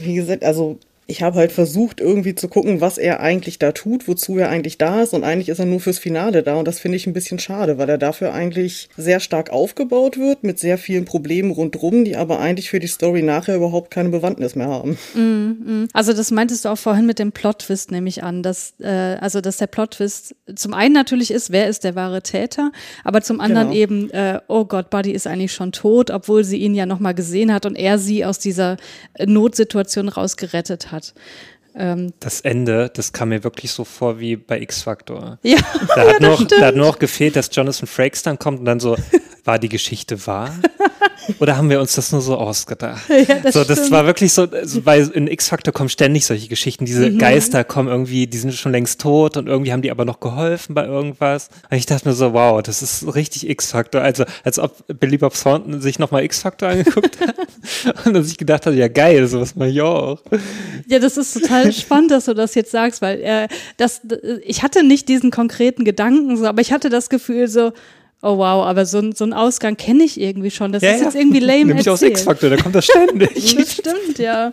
wie gesagt, also Ich habe halt versucht, irgendwie zu gucken, was er eigentlich da tut, wozu er eigentlich da ist. Und eigentlich ist er nur fürs Finale da. Und das finde ich ein bisschen schade, weil er dafür eigentlich sehr stark aufgebaut wird, mit sehr vielen Problemen rundrum, die aber eigentlich für die Story nachher überhaupt keine Bewandtnis mehr haben. Mm, Also das meintest du auch vorhin mit dem Plot-Twist, nehme ich an, dass, äh, also dass der Plot-Twist zum einen natürlich ist, wer ist der wahre Täter, aber zum anderen Genau. eben, äh, oh Gott, Buddy ist eigentlich schon tot, obwohl sie ihn ja nochmal gesehen hat und er sie aus dieser Notsituation rausgerettet hat. Ähm, Das Ende, das kam mir wirklich so vor wie bei X-Factor. ja, Da hat, nur, da hat nur noch gefehlt, dass Jonathan Frakes dann kommt und dann so, war die Geschichte wahr? Oder haben wir uns das nur so ausgedacht? Ja, das so, das stimmt. war wirklich so, weil in X-Factor kommen ständig solche Geschichten. Diese Mhm. Geister kommen irgendwie, die sind schon längst tot und irgendwie haben die aber noch geholfen bei irgendwas. Und ich dachte mir so, wow, das ist richtig X-Factor. Also, als ob Billy Bob Thornton sich nochmal X-Factor angeguckt hat und dann sich gedacht hat, ja geil, sowas mache ich auch. Ja, das ist total spannend, dass du das jetzt sagst, weil äh, das, ich hatte nicht diesen konkreten Gedanken, so, aber ich hatte das Gefühl so, oh wow, aber so, ein- so einen Ausgang kenne ich irgendwie schon. Das ist jetzt irgendwie lame Nämlich aus. X-Factor, da kommt das ständig. Das stimmt, ja.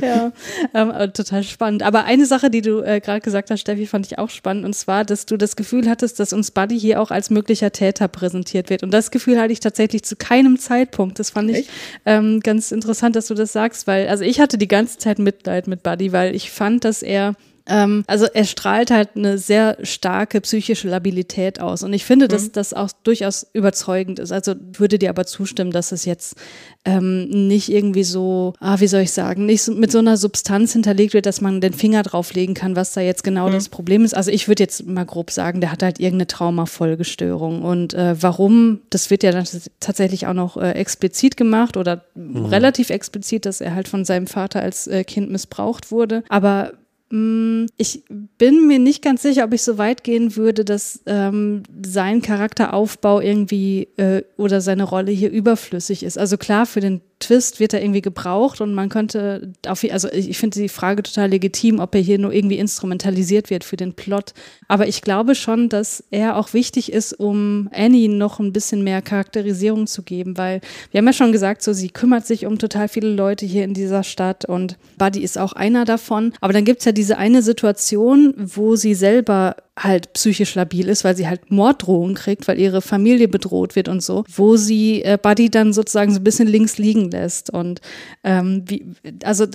ja. Ähm, äh, total spannend. Aber eine Sache, die du äh, gerade gesagt hast, Steffi, fand ich auch spannend. Und zwar, dass du das Gefühl hattest, dass uns Buddy hier auch als möglicher Täter präsentiert wird. Und das Gefühl hatte ich tatsächlich zu keinem Zeitpunkt. Das fand ich Echt? ähm, ganz interessant, dass du das sagst, weil, also ich hatte die ganze Zeit Mitleid mit Buddy, weil ich fand, dass er ähm, also er strahlt halt eine sehr starke psychische Labilität aus. Und ich finde, dass das auch durchaus überzeugend ist. Also würde dir aber zustimmen, dass es jetzt ähm, nicht irgendwie so, ah, wie soll ich sagen, nicht so, mit so einer Substanz hinterlegt wird, dass man den Finger drauflegen kann, was da jetzt genau das Problem ist. Also ich würde jetzt mal grob sagen, der hat halt irgendeine Traumafolgestörung. Und äh, warum, das wird ja dann tatsächlich auch noch äh, explizit gemacht oder relativ explizit, dass er halt von seinem Vater als äh, Kind missbraucht wurde. Aber Ich bin mir nicht ganz sicher, ob ich so weit gehen würde, dass ähm, sein Charakteraufbau irgendwie äh, oder seine Rolle hier überflüssig ist. Also klar, für den Twist wird er irgendwie gebraucht und man könnte auf, also ich ich finde die Frage total legitim, ob er hier nur irgendwie instrumentalisiert wird für den Plot. Aber ich glaube schon, dass er auch wichtig ist, um Annie noch ein bisschen mehr Charakterisierung zu geben, weil wir haben ja schon gesagt, so sie kümmert sich um total viele Leute hier in dieser Stadt und Buddy ist auch einer davon. Aber dann gibt's ja diese eine Situation, wo sie selber halt psychisch labil ist, weil sie halt Morddrohungen kriegt, weil ihre Familie bedroht wird und so, wo sie äh, Buddy dann sozusagen so ein bisschen links liegen lässt. Und ähm, wie, also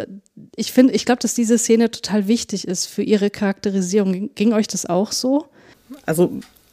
ich finde, ich glaube, dass diese Szene total wichtig ist für ihre Charakterisierung. Ging euch das auch so? Also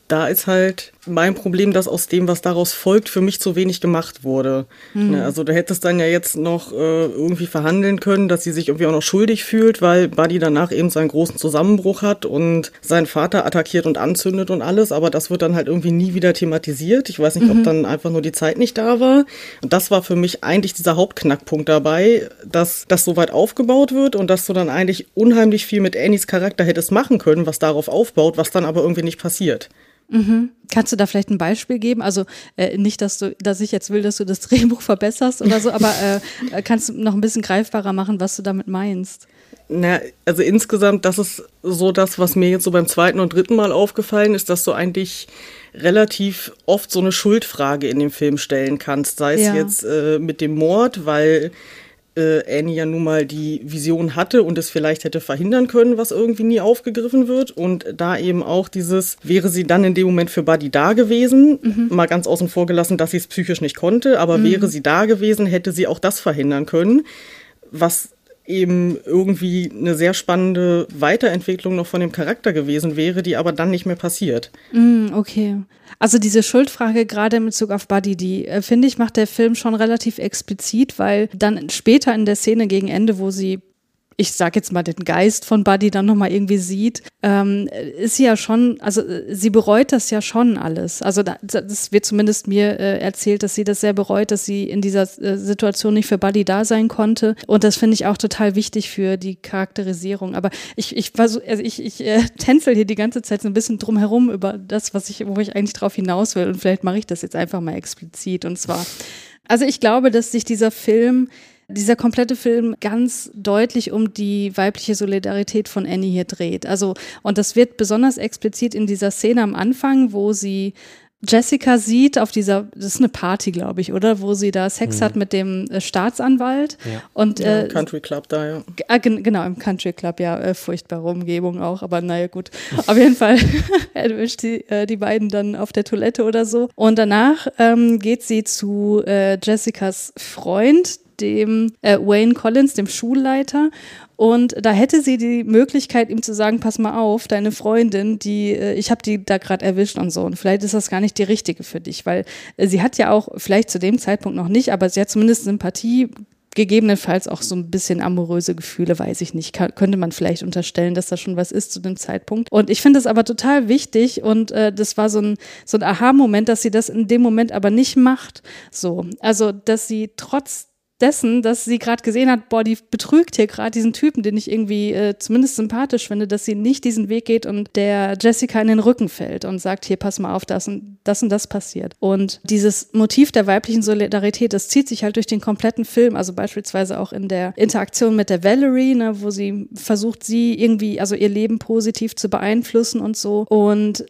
da ist halt mein Problem, dass aus dem, was daraus folgt, für mich zu wenig gemacht wurde. Ne, also du hättest dann ja jetzt noch äh, irgendwie verhandeln können, dass sie sich irgendwie auch noch schuldig fühlt, weil Buddy danach eben seinen großen Zusammenbruch hat und seinen Vater attackiert und anzündet und alles, aber das wird dann halt irgendwie nie wieder thematisiert. Ich weiß nicht, ob dann einfach nur die Zeit nicht da war. Und das war für mich eigentlich dieser Hauptknackpunkt dabei, dass das so weit aufgebaut wird und dass du dann eigentlich unheimlich viel mit Annies Charakter hättest machen können, was darauf aufbaut, was dann aber irgendwie nicht passiert. Kannst du da vielleicht ein Beispiel geben? Also äh, nicht, dass du, dass ich jetzt will, dass du das Drehbuch verbesserst oder so, aber äh, äh, kannst du noch ein bisschen greifbarer machen, was du damit meinst? Na, also insgesamt, das ist so das, was mir jetzt so beim zweiten und dritten Mal aufgefallen ist, dass du eigentlich relativ oft so eine Schuldfrage in dem Film stellen kannst. Sei es Ja. jetzt äh, mit dem Mord, weil äh, Annie ja nun mal die Vision hatte und es vielleicht hätte verhindern können, was irgendwie nie aufgegriffen wird. Und da eben auch dieses, wäre sie dann in dem Moment für Buddy da gewesen, mal ganz außen vor gelassen, dass sie es psychisch nicht konnte, aber wäre sie da gewesen, hätte sie auch das verhindern können, was eben irgendwie eine sehr spannende Weiterentwicklung noch von dem Charakter gewesen wäre, die aber dann nicht mehr passiert. Hm, Okay. Also diese Schuldfrage gerade in Bezug auf Buddy, die äh, finde ich, macht der Film schon relativ explizit, weil dann später in der Szene gegen Ende, wo sie ich sag jetzt mal, den Geist von Buddy dann nochmal irgendwie sieht, ähm, ist sie ja schon, also äh, sie bereut das ja schon alles. Also da, das wird zumindest mir äh, erzählt, dass sie das sehr bereut, dass sie in dieser äh, Situation nicht für Buddy da sein konnte. Und das finde ich auch total wichtig für die Charakterisierung. Aber ich, ich also ich, ich äh, tänzel hier die ganze Zeit so ein bisschen drum herum über das, was ich, wo ich eigentlich drauf hinaus will. Und vielleicht mache ich das jetzt einfach mal explizit. Und zwar, also ich glaube, dass sich dieser Film dieser komplette Film ganz deutlich um die weibliche Solidarität von Annie hier dreht. Also, und das wird besonders explizit in dieser Szene am Anfang, wo sie Jessica sieht auf dieser, das ist eine Party, glaube ich, oder? Wo sie da Sex Mhm. hat mit dem äh, Staatsanwalt. Ja. Und Ja, äh, Country Club da, ja. Gen genau, im Country Club, ja, äh, furchtbare Umgebung auch, aber naja, gut. Auf jeden Fall erwischt die, äh, die beiden dann auf der Toilette oder so. Und danach ähm, geht sie zu äh, Jessicas Freund, dem äh, Wayne Collins, dem Schulleiter. Und da hätte sie die Möglichkeit, ihm zu sagen, pass mal auf, deine Freundin, die, äh, ich habe die da gerade erwischt und so. Und vielleicht ist das gar nicht die richtige für dich, weil äh, sie hat ja auch, vielleicht zu dem Zeitpunkt noch nicht, aber sie hat zumindest Sympathie gegebenenfalls auch so ein bisschen amoröse Gefühle, weiß ich nicht. Ka könnte man vielleicht unterstellen, dass da schon was ist zu dem Zeitpunkt. Und ich finde es aber total wichtig und äh, das war so ein, so ein Aha-Moment, dass sie das in dem Moment aber nicht macht. So. Also, dass sie trotz dessen, dass sie gerade gesehen hat, boah, die betrügt hier gerade diesen Typen, den ich irgendwie äh, zumindest sympathisch finde, dass sie nicht diesen Weg geht und der Jessica in den Rücken fällt und sagt, hier, pass mal auf, das und das und das passiert. Und dieses Motiv der weiblichen Solidarität, das zieht sich halt durch den kompletten Film, also beispielsweise auch in der Interaktion mit der Valerie, ne, wo sie versucht, sie irgendwie, also ihr Leben positiv zu beeinflussen und so. Und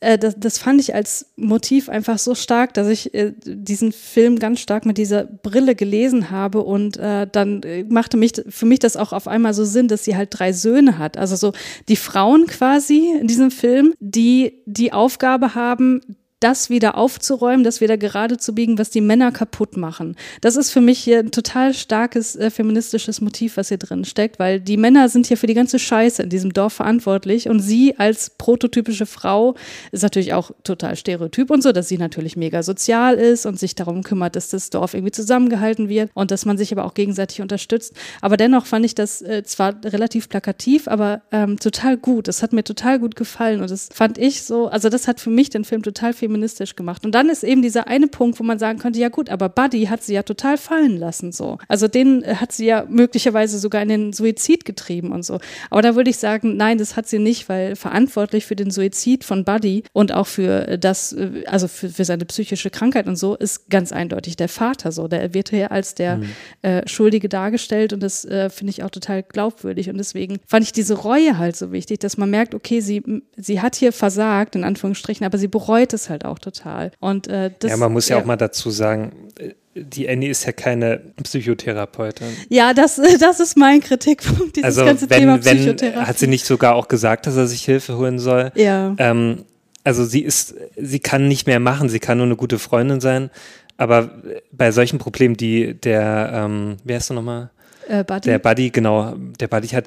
das, das fand ich als Motiv einfach so stark, dass ich äh, diesen Film ganz stark mit dieser Brille gelesen habe und äh, dann äh, machte mich für mich das auch auf einmal so Sinn, dass sie halt drei Söhne hat. Also so die Frauen quasi in diesem Film, die die Aufgabe haben, das wieder aufzuräumen, das wieder gerade zu biegen, was die Männer kaputt machen. Das ist für mich hier ein total starkes äh, feministisches Motiv, was hier drin steckt, weil die Männer sind hier für die ganze Scheiße in diesem Dorf verantwortlich und sie als prototypische Frau ist natürlich auch total stereotyp und so, dass sie natürlich mega sozial ist und sich darum kümmert, dass das Dorf irgendwie zusammengehalten wird und dass man sich aber auch gegenseitig unterstützt. Aber dennoch fand ich das äh, zwar relativ plakativ, aber ähm, total gut. Das hat mir total gut gefallen und das fand ich so, also das hat für mich den Film total feministisch gemacht. Und dann ist eben dieser eine Punkt, wo man sagen könnte, ja gut, aber Buddy hat sie ja total fallen lassen so. Also den äh, hat sie ja möglicherweise sogar in den Suizid getrieben und so. Aber da würde ich sagen, nein, das hat sie nicht, weil verantwortlich für den Suizid von Buddy und auch für äh, das, äh, also für, für seine psychische Krankheit und so, ist ganz eindeutig der Vater so. Der wird hier als der Mhm. äh, Schuldige dargestellt und das äh, finde ich auch total glaubwürdig. Und deswegen fand ich diese Reue halt so wichtig, dass man merkt, okay, sie, sie hat hier versagt, in Anführungsstrichen, aber sie bereut es halt auch total. Und äh, das, ja, man muss ja, auch mal dazu sagen, äh, die Annie ist ja keine Psychotherapeutin. Ja, das, das ist mein Kritikpunkt, dieses also ganze wenn, Thema wenn, Psychotherapie. hat sie nicht sogar auch gesagt, dass er sich Hilfe holen soll? Ja. Ähm, also sie ist, sie kann nicht mehr machen, sie kann nur eine gute Freundin sein. Aber bei solchen Problemen, die der, ähm, wie heißt du nochmal? Äh, Buddy? Der Buddy, genau, der Buddy hat,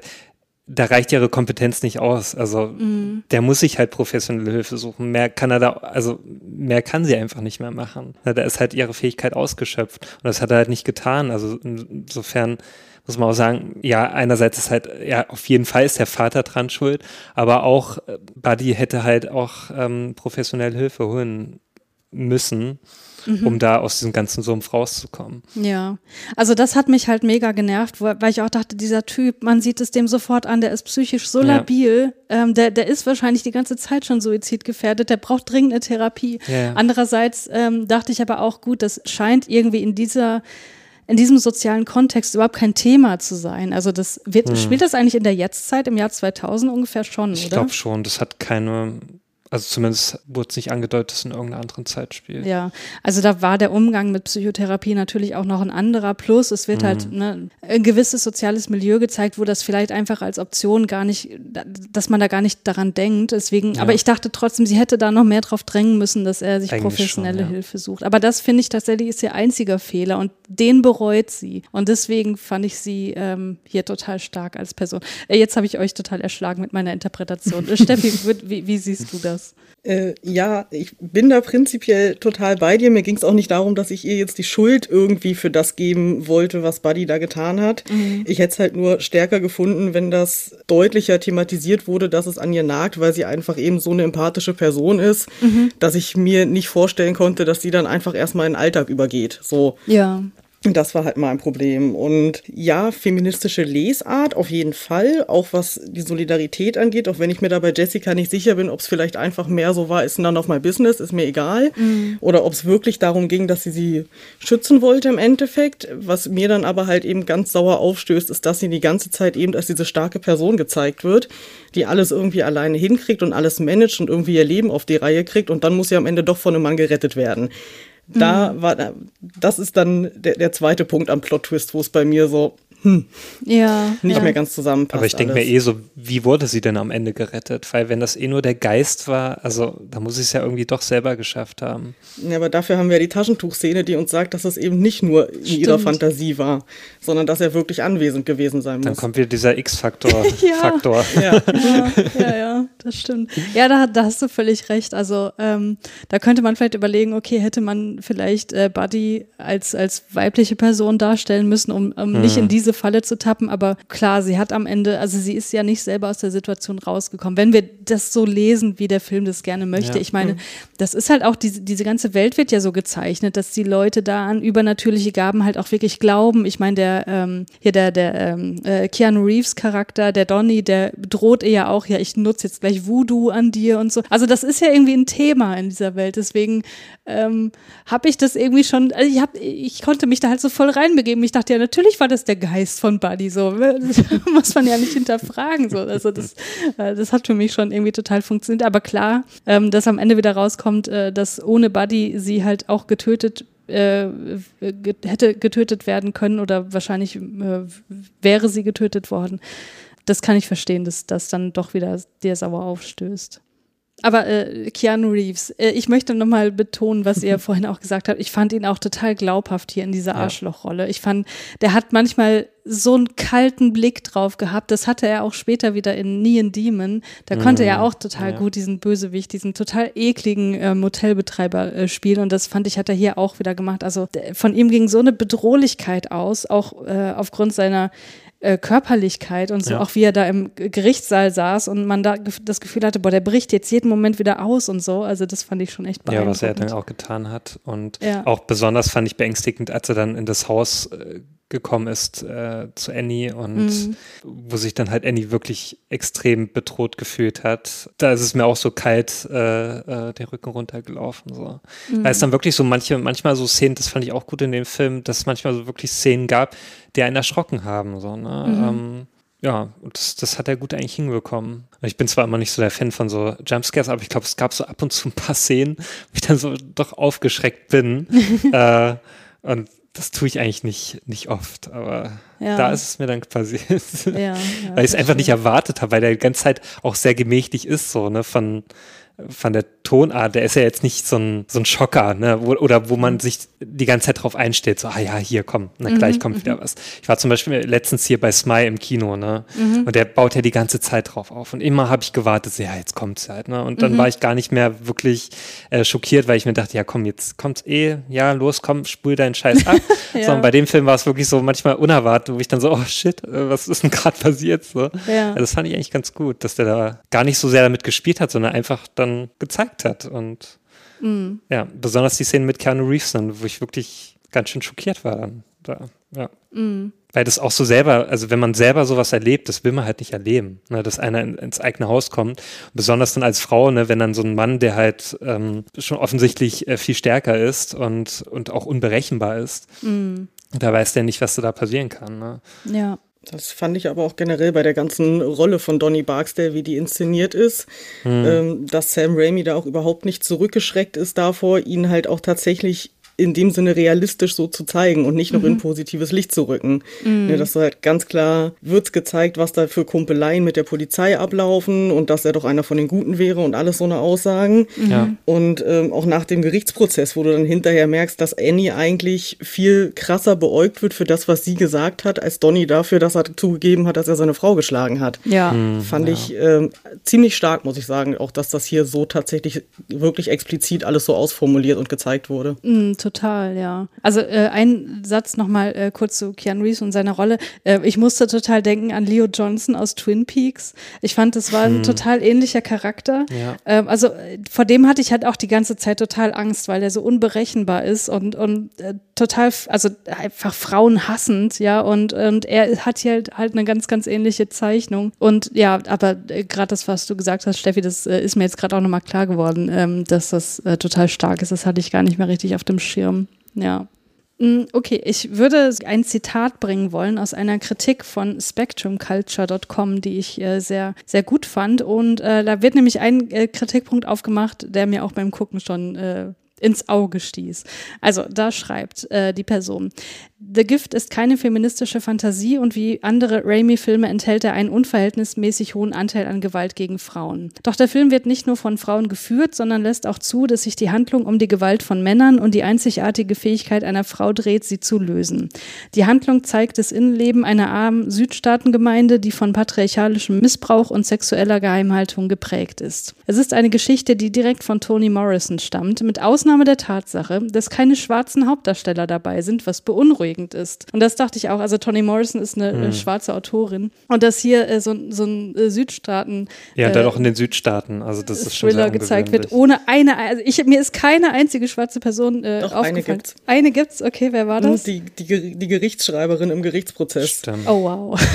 da reicht ihre Kompetenz nicht aus. Also Mhm. der muss sich halt professionelle Hilfe suchen. Mehr kann er da, also mehr kann sie einfach nicht mehr machen. Da ist halt ihre Fähigkeit ausgeschöpft. Und das hat er halt nicht getan. Also insofern muss man auch sagen, ja, einerseits ist halt, ja, auf jeden Fall ist der Vater dran schuld, aber auch äh, Buddy hätte halt auch ähm, professionelle Hilfe holen müssen, Mhm. um da aus diesem ganzen Sumpf rauszukommen. Ja, also das hat mich halt mega genervt, weil ich auch dachte, dieser Typ, man sieht es dem sofort an, der ist psychisch so Ja. labil, ähm, der, der ist wahrscheinlich die ganze Zeit schon suizidgefährdet, der braucht dringend eine Therapie. Ja. Andererseits ähm, dachte ich aber auch, gut, das scheint irgendwie in dieser in diesem sozialen Kontext überhaupt kein Thema zu sein. Also das wird, Hm. spielt das eigentlich in der Jetztzeit, im Jahr 2000 ungefähr schon, Ich oder? glaube schon, das hat keine, also zumindest wurde es nicht angedeutet, dass es in irgendeiner anderen Zeit spielt. Ja, also da war der Umgang mit Psychotherapie natürlich auch noch ein anderer. Plus, es wird Mhm. halt ne, ein gewisses soziales Milieu gezeigt, wo das vielleicht einfach als Option gar nicht, dass man da gar nicht daran denkt. Deswegen, Ja. aber ich dachte trotzdem, sie hätte da noch mehr drauf drängen müssen, dass er sich Eigentlich professionelle schon, ja. Hilfe sucht. Aber das finde ich tatsächlich ist ihr einziger Fehler und den bereut sie. Und deswegen fand ich sie ähm, hier total stark als Person. Äh, jetzt habe ich euch total erschlagen mit meiner Interpretation. Steffi, wie, wie siehst du das? Äh, ja, ich bin da prinzipiell total bei dir. Mir ging es auch nicht darum, dass ich ihr jetzt die Schuld irgendwie für das geben wollte, was Buddy da getan hat. Mhm. Ich hätte es halt nur stärker gefunden, wenn das deutlicher thematisiert wurde, dass es an ihr nagt, weil sie einfach eben so eine empathische Person ist, Mhm. dass ich mir nicht vorstellen konnte, dass sie dann einfach erstmal in den Alltag übergeht. So. Ja. Das war halt mein Problem. Und ja, feministische Lesart auf jeden Fall, auch was die Solidarität angeht, auch wenn ich mir da bei Jessica nicht sicher bin, ob es vielleicht einfach mehr so war, ist none of my business, ist mir egal. Mhm. Oder ob es wirklich darum ging, dass sie sie schützen wollte im Endeffekt. Was mir dann aber halt eben ganz sauer aufstößt, ist, dass sie die ganze Zeit eben als diese starke Person gezeigt wird, die alles irgendwie alleine hinkriegt und alles managt und irgendwie ihr Leben auf die Reihe kriegt und dann muss sie am Ende doch von einem Mann gerettet werden da mhm. war, das ist dann der, der zweite Punkt am Plot-Twist, wo es bei mir so, hm, ja, nicht ja. mehr ganz zusammenpasst. Aber ich denke mir eh so, wie wurde sie denn am Ende gerettet? Weil wenn das eh nur der Geist war, also da muss sie es ja irgendwie doch selber geschafft haben. Ja, aber dafür haben wir ja die Taschentuchszene, die uns sagt, dass es eben nicht nur in Stimmt. ihrer Fantasie war, sondern dass er wirklich anwesend gewesen sein muss. Dann kommt wieder dieser X-Faktor. ja. Faktor. Ja. ja. ja, ja, das stimmt. Ja, da, da hast du völlig recht. Also ähm, da könnte man vielleicht überlegen, okay, hätte man vielleicht äh, Buddy als, als weibliche Person darstellen müssen, um, um hm. nicht in diese Falle zu tappen. Aber klar, sie hat am Ende, also sie ist ja nicht selber aus der Situation rausgekommen. Wenn wir das so lesen, wie der Film das gerne möchte. Ja. Ich meine, hm. das ist halt auch, diese, diese ganze Welt wird ja so gezeichnet, dass die Leute da an übernatürliche Gaben halt auch wirklich glauben. Ich meine, der, ähm, hier der, der ähm, äh, Keanu Reeves Charakter, der Donny, der droht ihr ja auch, ja, ich nutze jetzt gleich Voodoo an dir und so. Also das ist ja irgendwie ein Thema in dieser Welt. Deswegen ähm, habe ich das irgendwie schon, also ich, hab, ich konnte mich da halt so voll reinbegeben. Ich dachte ja, natürlich war das der Geist von Buddy, so muss man ja nicht hinterfragen. So. Also das, äh, das hat für mich schon irgendwie total funktioniert. Aber klar, ähm, dass am Ende wieder rauskommt, äh, dass ohne Buddy sie halt auch getötet äh, hätte getötet werden können oder wahrscheinlich äh, wäre sie getötet worden. Das kann ich verstehen, dass das dann doch wieder dir sauer aufstößt. Aber äh, Keanu Reeves, äh, ich möchte nochmal betonen, was ihr vorhin auch gesagt habt. Ich fand ihn auch total glaubhaft hier in dieser Arschlochrolle. Ich fand, der hat manchmal so einen kalten Blick drauf gehabt. Das hatte er auch später wieder in Neon Demon. Da mhm. konnte er mhm. auch total ja. gut diesen Bösewicht, diesen total ekligen äh, Motelbetreiber äh, spielen. Und das fand ich, hat er hier auch wieder gemacht. Also von ihm ging so eine Bedrohlichkeit aus, auch äh, aufgrund seiner äh, Körperlichkeit und so, ja. auch wie er da im Gerichtssaal saß und man da das Gefühl hatte, boah, der bricht jetzt jeden Moment wieder aus und so. Also das fand ich schon echt beeindruckend. Ja, was er dann auch getan hat. Und ja. auch besonders fand ich beängstigend, als er dann in das Haus äh, gekommen ist äh, zu Annie und mhm. wo sich dann halt Annie wirklich extrem bedroht gefühlt hat. Da ist es mir auch so kalt äh, äh, den Rücken runtergelaufen. So. Mhm. Weil es dann wirklich so manche, manchmal so Szenen, das fand ich auch gut in dem Film, dass es manchmal so wirklich Szenen gab, die einen erschrocken haben. So, ne? Mhm. Ähm, ja, und das, das hat er gut eigentlich hinbekommen. Ich bin zwar immer nicht so der Fan von so Jumpscares, aber ich glaube, es gab so ab und zu ein paar Szenen, wo ich dann so doch aufgeschreckt bin. äh, und das tue ich eigentlich nicht, nicht oft, aber ja. da ist es mir dann passiert. Ja, ja, weil ich es einfach nicht erwartet habe, weil der die ganze Zeit auch sehr gemächtig ist, so, ne, von, von der Tonart, der ist ja jetzt nicht so ein, so ein Schocker, ne? Wo, oder wo man mhm. sich die ganze Zeit drauf einstellt, so, ah ja, hier, komm, na gleich mhm, kommt wieder mhm. was. Ich war zum Beispiel letztens hier bei Smile im Kino, ne? Mhm. Und der baut ja die ganze Zeit drauf auf. Und immer habe ich gewartet, so, ja, jetzt kommt's halt, ne? Und dann mhm. war ich gar nicht mehr wirklich äh, schockiert, weil ich mir dachte, ja, komm, jetzt kommt's eh, ja, los, komm, spul deinen Scheiß ab. ja. Sondern bei dem Film war es wirklich so manchmal unerwartet, wo ich dann so, oh shit, äh, was ist denn gerade passiert? So. Ja. Also das fand ich eigentlich ganz gut, dass der da gar nicht so sehr damit gespielt hat, sondern einfach dann gezeigt gezeigt hat. Und mhm. ja, besonders die Szene mit Keanu Reeves dann, wo ich wirklich ganz schön schockiert war dann. Da, ja. Mhm. Weil das auch so selber, also wenn man selber sowas erlebt, das will man halt nicht erleben, ne, dass einer in, ins eigene Haus kommt. Besonders dann als Frau, ne, wenn dann so ein Mann, der halt ähm, schon offensichtlich äh, viel stärker ist und, und auch unberechenbar ist, mhm. da weiß der nicht, was da passieren kann. Ne? Ja. Das fand ich aber auch generell bei der ganzen Rolle von Donny Barksdale, wie die inszeniert ist, mhm. ähm, dass Sam Raimi da auch überhaupt nicht zurückgeschreckt ist davor, ihn halt auch tatsächlich in dem Sinne realistisch so zu zeigen und nicht noch mhm. in positives Licht zu rücken. Mhm. Ja, das halt ganz klar, wird's gezeigt, was da für Kumpeleien mit der Polizei ablaufen und dass er doch einer von den Guten wäre und alles so eine Aussagen. Ja. Und ähm, auch nach dem Gerichtsprozess, wo du dann hinterher merkst, dass Annie eigentlich viel krasser beäugt wird für das, was sie gesagt hat, als Donny dafür, dass er zugegeben hat, dass er seine Frau geschlagen hat. Ja. Mhm, Fand ja. ich ähm, ziemlich stark, muss ich sagen, auch dass das hier so tatsächlich wirklich explizit alles so ausformuliert und gezeigt wurde. Mhm, total total, ja. Also äh, ein Satz nochmal äh, kurz zu Keanu Reeves und seiner Rolle. Äh, ich musste total denken an Leo Johnson aus Twin Peaks. Ich fand, das war ein Hm. total ähnlicher Charakter. Ja. Ähm, also vor dem hatte ich halt auch die ganze Zeit total Angst, weil er so unberechenbar ist und, und äh, total, also einfach frauenhassend, ja. Und, und er hat hier halt, halt eine ganz, ganz ähnliche Zeichnung. Und ja, aber äh, gerade das, was du gesagt hast, Steffi, das äh, ist mir jetzt gerade auch nochmal klar geworden, ähm, dass das äh, total stark ist. Das hatte ich gar nicht mehr richtig auf dem Schirm. Ja. Mm, Okay, ich würde ein Zitat bringen wollen aus einer Kritik von spectrumculture.com, die ich äh, sehr, sehr gut fand. Und äh, da wird nämlich ein äh, Kritikpunkt aufgemacht, der mir auch beim Gucken schon äh, ins Auge stieß. Also da schreibt äh, die Person, The Gift ist keine feministische Fantasie und wie andere Raimi-Filme enthält er einen unverhältnismäßig hohen Anteil an Gewalt gegen Frauen. Doch der Film wird nicht nur von Frauen geführt, sondern lässt auch zu, dass sich die Handlung um die Gewalt von Männern und die einzigartige Fähigkeit einer Frau dreht, sie zu lösen. Die Handlung zeigt das Innenleben einer armen Südstaatengemeinde, die von patriarchalischem Missbrauch und sexueller Geheimhaltung geprägt ist. Es ist eine Geschichte, die direkt von Toni Morrison stammt, mit Ausnahme der Tatsache, dass keine schwarzen Hauptdarsteller dabei sind, was beunruhigend ist. Und das dachte ich auch. Also Toni Morrison ist eine Mhm. schwarze Autorin. Und dass hier äh, so, so ein äh, Südstaaten Ja, äh, dann auch in den Südstaaten. Also das ist schon Thriller sehr gezeigt wird, ohne eine, also ich, mir ist keine einzige schwarze Person äh, Doch, aufgefallen. eine gibt's. Eine gibt's, okay, wer war das? Die, die, die Gerichtsschreiberin im Gerichtsprozess. Stimmt. Oh wow.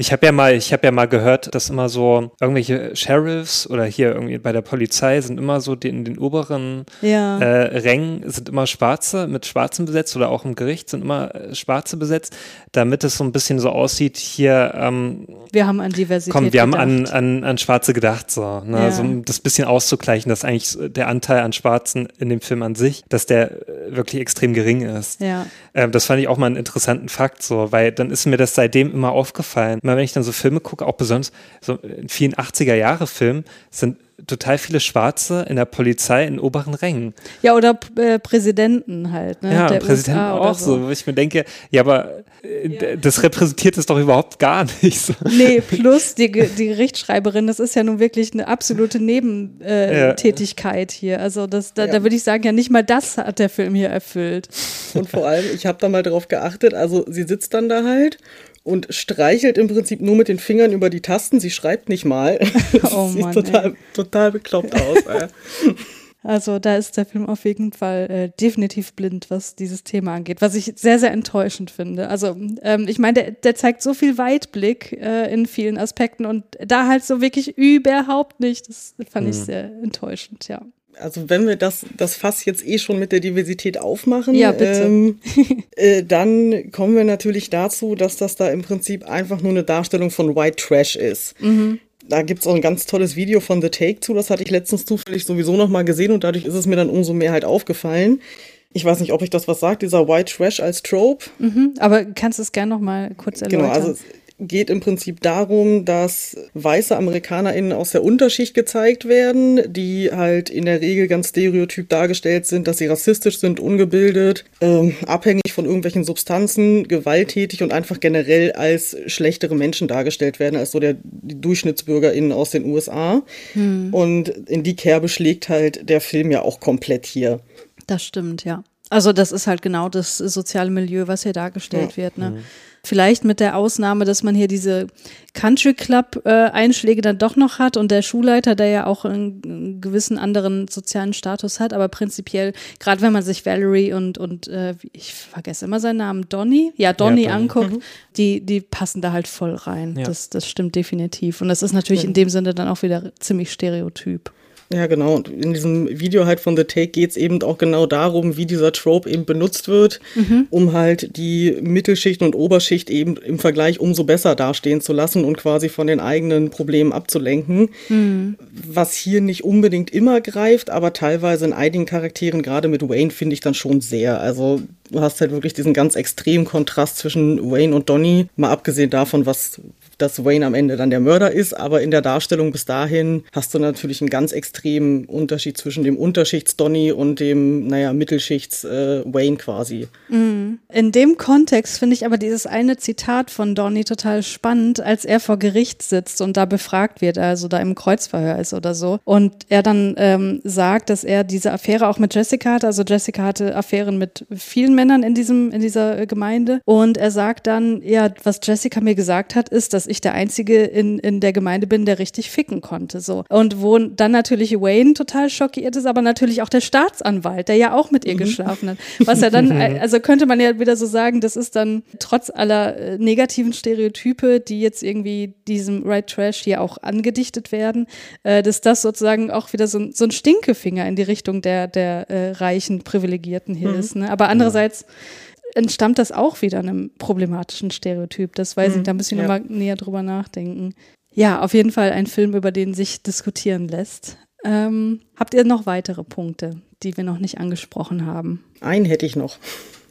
Ich habe ja mal, ich habe ja mal gehört, dass immer so irgendwelche Sheriffs oder hier irgendwie bei der Polizei sind immer so die, in den oberen Ja. äh, Rängen sind immer Schwarze mit Schwarzen besetzt oder auch im Gericht sind immer äh, Schwarze besetzt, damit es so ein bisschen so aussieht. Hier, ähm, Wir haben an Diversität komm, wir haben an, gedacht. an, an Schwarze gedacht, so, ne? Ja. so um das bisschen auszugleichen, dass eigentlich der Anteil an Schwarzen in dem Film an sich, dass der äh, wirklich extrem gering ist. Ja. Ähm, das fand ich auch mal einen interessanten Fakt, so, weil dann ist mir das seitdem immer aufgefallen. Immer wenn ich dann so Filme gucke, auch besonders so in vielen 80er-Jahre-Filmen, sind total viele Schwarze in der Polizei in oberen Rängen. Ja, oder äh, Präsidenten halt, ne? Ja, der Präsident USA auch so. wo ich mir denke, ja, aber äh, d- das repräsentiert es doch überhaupt gar nicht. So. Nee, plus die, die Gerichtsschreiberin, das ist ja nun wirklich eine absolute Nebentätigkeit äh, Ja. Hier. Also das, da, da würde ich sagen, ja nicht mal das hat der Film hier erfüllt. Und vor allem, ich habe da mal drauf geachtet, also sie sitzt dann da halt und streichelt im Prinzip nur mit den Fingern über die Tasten, sie schreibt nicht mal. Oh Sieht Mann, total, total bekloppt aus. Ey. Also da ist der Film auf jeden Fall äh, definitiv blind, was dieses Thema angeht, was ich sehr, sehr enttäuschend finde. Also ähm, ich meine, der, der zeigt so viel Weitblick äh, in vielen Aspekten und da halt so wirklich überhaupt nicht. Das fand ich Mhm. sehr enttäuschend, ja. Also wenn wir das, das Fass jetzt eh schon mit der Diversität aufmachen, Ja. Ähm, äh, dann kommen wir natürlich dazu, dass das da im Prinzip einfach nur eine Darstellung von White Trash ist. Mhm. Da gibt's auch ein ganz tolles Video von The Take zu, das hatte ich letztens zufällig sowieso noch mal gesehen und dadurch ist es mir dann umso mehr halt aufgefallen. Ich weiß nicht, ob ich das was sagt, dieser White Trash als Trope. Mhm. Aber kannst du es gerne noch mal kurz erläutern? Genau, also es geht im Prinzip darum, dass weiße AmerikanerInnen aus der Unterschicht gezeigt werden, die halt in der Regel ganz stereotyp dargestellt sind, dass sie rassistisch sind, ungebildet, ähm, abhängig von irgendwelchen Substanzen, gewalttätig und einfach generell als schlechtere Menschen dargestellt werden, als so der die DurchschnittsbürgerInnen aus den USA. Hm. Und in die Kerbe schlägt halt der Film ja auch komplett hier. Das stimmt, ja. Also das ist halt genau das soziale Milieu, was hier dargestellt Ja. wird. Ne? Mhm. Vielleicht mit der Ausnahme, dass man hier diese Country Club äh, Einschläge dann doch noch hat und der Schulleiter, der ja auch einen, einen gewissen anderen sozialen Status hat, aber prinzipiell, gerade wenn man sich Valerie und und äh, ich vergesse immer seinen Namen, Donny, ja Donny Donny. anguckt, Mhm. die die passen da halt voll rein. Ja. Das das stimmt definitiv und das ist natürlich Ja. in dem Sinne dann auch wieder ziemlich stereotyp. Ja, genau. Und in diesem Video halt von The Take geht's eben auch genau darum, wie dieser Trope eben benutzt wird, Mhm. um halt die Mittelschicht und Oberschicht eben im Vergleich umso besser dastehen zu lassen und quasi von den eigenen Problemen abzulenken. Mhm. Was hier nicht unbedingt immer greift, aber teilweise in einigen Charakteren, gerade mit Wayne, finde ich dann schon sehr. Also du hast halt wirklich diesen ganz extremen Kontrast zwischen Wayne und Donny, mal abgesehen davon, was dass Wayne am Ende dann der Mörder ist, aber in der Darstellung bis dahin hast du natürlich einen ganz extremen Unterschied zwischen dem Unterschichts-Donny und dem, naja, Mittelschichts-Wayne äh, quasi. Mhm. In dem Kontext finde ich aber dieses eine Zitat von Donny total spannend, als er vor Gericht sitzt und da befragt wird, also da im Kreuzverhör ist oder so. Und er dann ähm, sagt, dass er diese Affäre auch mit Jessica hatte. Also Jessica hatte Affären mit vielen Männern in diesem, in dieser Gemeinde. Und er sagt dann, ja, was Jessica mir gesagt hat, ist, dass ich der Einzige in, in der Gemeinde bin, der richtig ficken konnte. So. Und wo dann natürlich Wayne total schockiert ist, aber natürlich auch der Staatsanwalt, der ja auch mit ihr mhm. geschlafen hat. Was er dann, also könnte man ja wieder so sagen, das ist dann trotz aller äh, negativen Stereotype, die jetzt irgendwie diesem Right Trash hier auch angedichtet werden, äh, dass das sozusagen auch wieder so, so ein Stinkefinger in die Richtung der, der äh, reichen Privilegierten hier mhm. ist. Ne? Aber andererseits entstammt das auch wieder einem problematischen Stereotyp. Das weiß mhm, ich, da müssen wir ja. nochmal näher drüber nachdenken. Ja, auf jeden Fall ein Film, über den sich diskutieren lässt. Ähm, habt ihr noch weitere Punkte, die wir noch nicht angesprochen haben? Einen hätte ich noch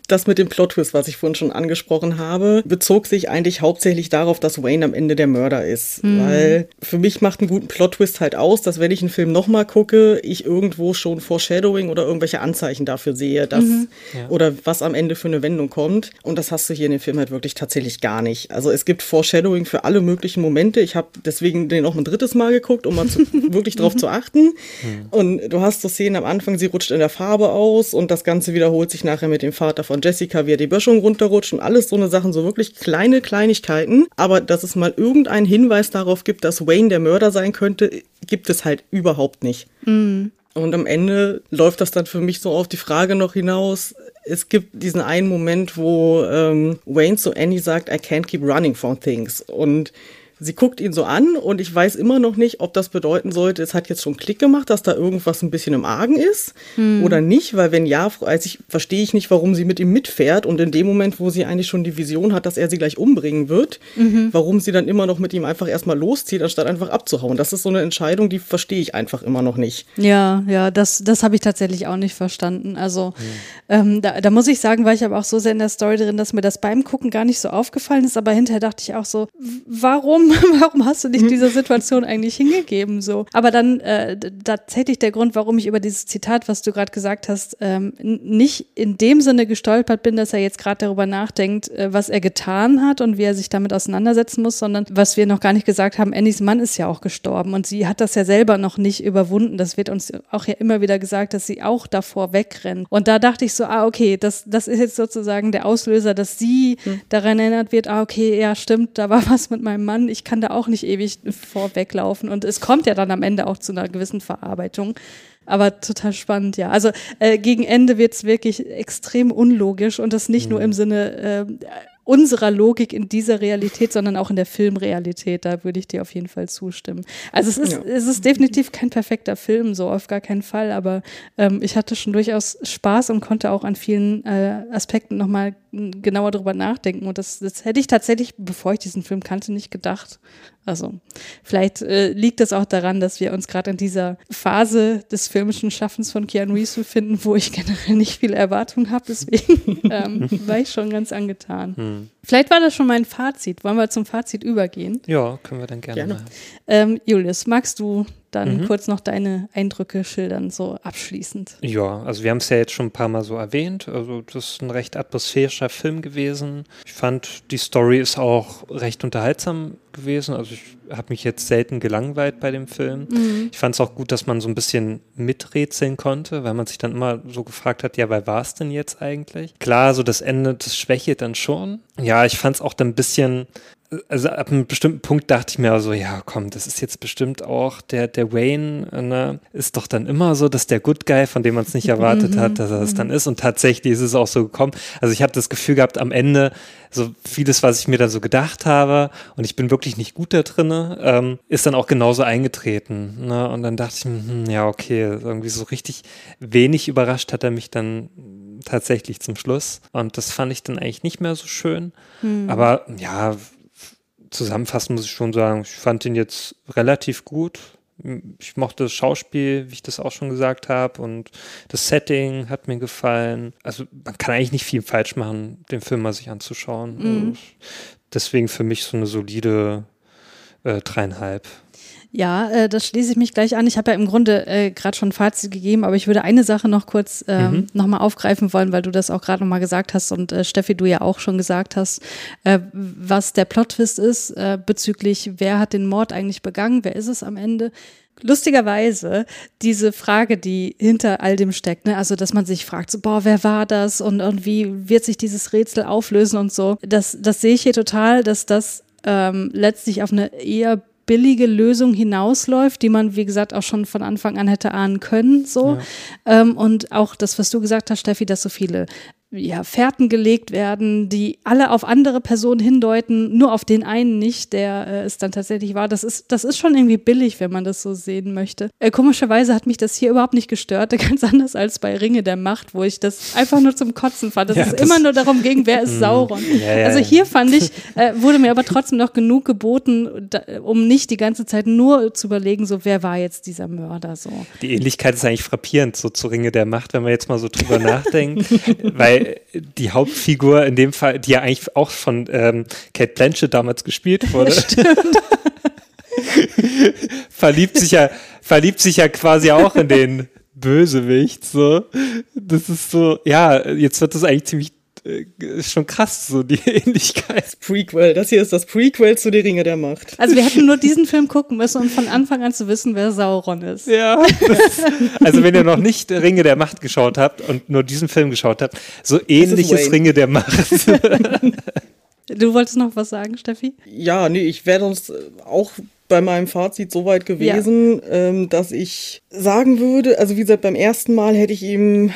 das mit dem Plot-Twist, was ich vorhin schon angesprochen habe, bezog sich eigentlich hauptsächlich darauf, dass Wayne am Ende der Mörder ist. Mhm. Weil für mich macht einen guten Plot-Twist halt aus, dass wenn ich einen Film nochmal gucke, ich irgendwo schon Foreshadowing oder irgendwelche Anzeichen dafür sehe, dass mhm. ja. oder was am Ende für eine Wendung kommt. Und das hast du hier in dem Film halt wirklich tatsächlich gar nicht. Also es gibt Foreshadowing für alle möglichen Momente. Ich habe deswegen den auch ein drittes Mal geguckt, um mal zu, wirklich drauf zu achten. Mhm. Und du hast so Szenen am Anfang, sie rutscht in der Farbe aus und das Ganze wiederholt sich nachher mit dem Vater von von Jessica, wie er die Böschung runterrutscht und alles so eine Sachen, so wirklich kleine Kleinigkeiten. Aber dass es mal irgendeinen Hinweis darauf gibt, dass Wayne der Mörder sein könnte, gibt es halt überhaupt nicht. Mhm. Und am Ende läuft das dann für mich so auf die Frage noch hinaus. Es gibt diesen einen Moment, wo ähm, Wayne zu Annie sagt, I can't keep running from things. Und Sie guckt ihn so an und ich weiß immer noch nicht, ob das bedeuten sollte, es hat jetzt schon Klick gemacht, dass da irgendwas ein bisschen im Argen ist hm. oder nicht, weil wenn ja, also ich, verstehe ich nicht, warum sie mit ihm mitfährt und in dem Moment, wo sie eigentlich schon die Vision hat, dass er sie gleich umbringen wird, mhm. warum sie dann immer noch mit ihm einfach erstmal loszieht, anstatt einfach abzuhauen. Das ist so eine Entscheidung, die verstehe ich einfach immer noch nicht. Ja, ja, das, das habe ich tatsächlich auch nicht verstanden. Also hm. ähm, da, da muss ich sagen, war ich aber auch so sehr in der Story drin, dass mir das beim Gucken gar nicht so aufgefallen ist, aber hinterher dachte ich auch so, warum warum, hast du dich mhm. dieser Situation eigentlich hingegeben so? Aber dann äh, tatsächlich der Grund, warum ich über dieses Zitat, was du gerade gesagt hast, ähm, nicht in dem Sinne gestolpert bin, dass er jetzt gerade darüber nachdenkt, äh, was er getan hat und wie er sich damit auseinandersetzen muss, sondern was wir noch gar nicht gesagt haben, Annies Mann ist ja auch gestorben und sie hat das ja selber noch nicht überwunden. Das wird uns auch ja immer wieder gesagt, dass sie auch davor wegrennt. Und da dachte ich so, ah, okay, das, das ist jetzt sozusagen der Auslöser, dass sie mhm. daran erinnert wird, ah, okay, ja, stimmt, da war was mit meinem Mann. Ich kann da auch nicht ewig vorweglaufen. Und es kommt ja dann am Ende auch zu einer gewissen Verarbeitung. Aber total spannend, ja. Also äh, gegen Ende wird es wirklich extrem unlogisch und das nicht mhm. nur im Sinne äh, unserer Logik in dieser Realität, sondern auch in der Filmrealität. Da würde ich dir auf jeden Fall zustimmen. Also es ist, ja. es ist definitiv kein perfekter Film, so auf gar keinen Fall, aber ähm, ich hatte schon durchaus Spaß und konnte auch an vielen äh, Aspekten nochmal genauer drüber nachdenken. Und das, das hätte ich tatsächlich, bevor ich diesen Film kannte, nicht gedacht. Also vielleicht äh, liegt es auch daran, dass wir uns gerade in dieser Phase des filmischen Schaffens von Keanu Reeves befinden, wo ich generell nicht viele Erwartungen habe. Deswegen ähm, war ich schon ganz angetan. Hm. Vielleicht war das schon mein Fazit. Wollen wir zum Fazit übergehen? Ja, können wir dann gerne, gerne. Ähm, Julius, magst du dann mhm. kurz noch deine Eindrücke schildern, so abschließend. Ja, also wir haben es ja jetzt schon ein paar Mal so erwähnt. Also das ist ein recht atmosphärischer Film gewesen. Ich fand, die Story ist auch recht unterhaltsam gewesen. Also ich habe mich jetzt selten gelangweilt bei dem Film. Mhm. Ich fand es auch gut, dass man so ein bisschen miträtseln konnte, weil man sich dann immer so gefragt hat, ja, wer war es denn jetzt eigentlich? Klar, so das Ende, das schwächelt dann schon. Ja, ich fand es auch dann ein bisschen also ab einem bestimmten Punkt dachte ich mir also, ja, komm, das ist jetzt bestimmt auch der, der Wayne, ne, ist doch dann immer so, dass der Good Guy, von dem man es nicht erwartet mhm. hat, dass er es dann ist. Und tatsächlich ist es auch so gekommen. Also ich habe das Gefühl gehabt, am Ende, so vieles, was ich mir dann so gedacht habe, und ich bin wirklich nicht gut da drin, ähm, ist dann auch genauso eingetreten. Ne? Und dann dachte ich mir, hm, ja, okay, irgendwie so richtig wenig überrascht hat er mich dann tatsächlich zum Schluss. Und das fand ich dann eigentlich nicht mehr so schön. Mhm. Aber ja, zusammenfassend muss ich schon sagen, ich fand ihn jetzt relativ gut. Ich mochte das Schauspiel, wie ich das auch schon gesagt habe, und das Setting hat mir gefallen. Also man kann eigentlich nicht viel falsch machen, den Film mal sich anzuschauen. Mhm. Deswegen für mich so eine solide äh, dreieinhalb. Ja, äh, das schließe ich mich gleich an. Ich habe ja im Grunde äh, gerade schon ein Fazit gegeben, aber ich würde eine Sache noch kurz ähm, Mhm. nochmal aufgreifen wollen, weil du das auch gerade nochmal gesagt hast und äh, Steffi, du ja auch schon gesagt hast, äh, was der Plot-Twist ist äh, bezüglich, wer hat den Mord eigentlich begangen, wer ist es am Ende. Lustigerweise, diese Frage, die hinter all dem steckt, ne? also dass man sich fragt, so, boah, wer war das und, und wie wird sich dieses Rätsel auflösen und so, das, das sehe ich hier total, dass das ähm, letztlich auf eine eher billige Lösung hinausläuft, die man, wie gesagt, auch schon von Anfang an hätte ahnen können. So. Ähm, und auch das, was du gesagt hast, Steffi, dass so viele ja, Fährten gelegt werden, die alle auf andere Personen hindeuten, nur auf den einen nicht, der äh, es dann tatsächlich war. Das ist, das ist schon irgendwie billig, wenn man das so sehen möchte. Äh, komischerweise hat mich das hier überhaupt nicht gestört, ganz anders als bei Ringe der Macht, wo ich das einfach nur zum Kotzen fand. Dass Ja, es das- immer nur darum ging, wer ist Mm. Sauron. Ja, ja, also hier fand ich, äh, wurde mir aber trotzdem noch genug geboten, da, um nicht die ganze Zeit nur zu überlegen, so wer war jetzt dieser Mörder so. Die Ähnlichkeit ist eigentlich frappierend, so zu Ringe der Macht, wenn man jetzt mal so drüber nachdenkt. Weil die Hauptfigur in dem Fall, die ja eigentlich auch von ähm, Kate Blanchett damals gespielt wurde, verliebt sich ja, verliebt sich ja quasi auch in den Bösewicht. So. Das ist so, ja, jetzt wird das eigentlich ziemlich ist schon krass, so die Ähnlichkeit. Prequel, das hier ist das Prequel zu Die Ringe der Macht. Also wir hätten nur diesen Film gucken müssen, um von Anfang an zu wissen, wer Sauron ist. Ja. Das, also wenn ihr noch nicht Ringe der Macht geschaut habt und nur diesen Film geschaut habt, so ähnlich ist Wayne. Ringe der Macht. Du wolltest noch was sagen, Steffi? Ja, nee, ich wäre sonst äh, auch bei meinem Fazit so weit gewesen, ähm, dass ich sagen würde, also wie gesagt, beim ersten Mal hätte ich ihm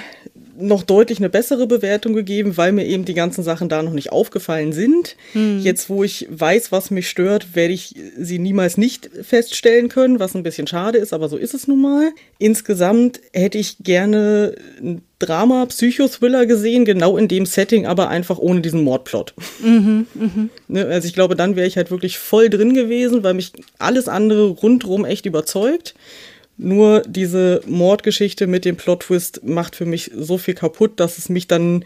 noch deutlich eine bessere Bewertung gegeben, weil mir eben die ganzen Sachen da noch nicht aufgefallen sind. Jetzt, wo ich weiß, was mich stört, werde ich sie niemals nicht feststellen können, was ein bisschen schade ist, aber so ist es nun mal. Insgesamt hätte ich gerne ein Drama, Psychothriller gesehen, genau in dem Setting, aber einfach ohne diesen Mordplot. Ne, also ich glaube, dann wäre ich halt wirklich voll drin gewesen, weil mich alles andere rundrum echt überzeugt. Nur diese Mordgeschichte mit dem Plot-Twist macht für mich so viel kaputt, dass es mich dann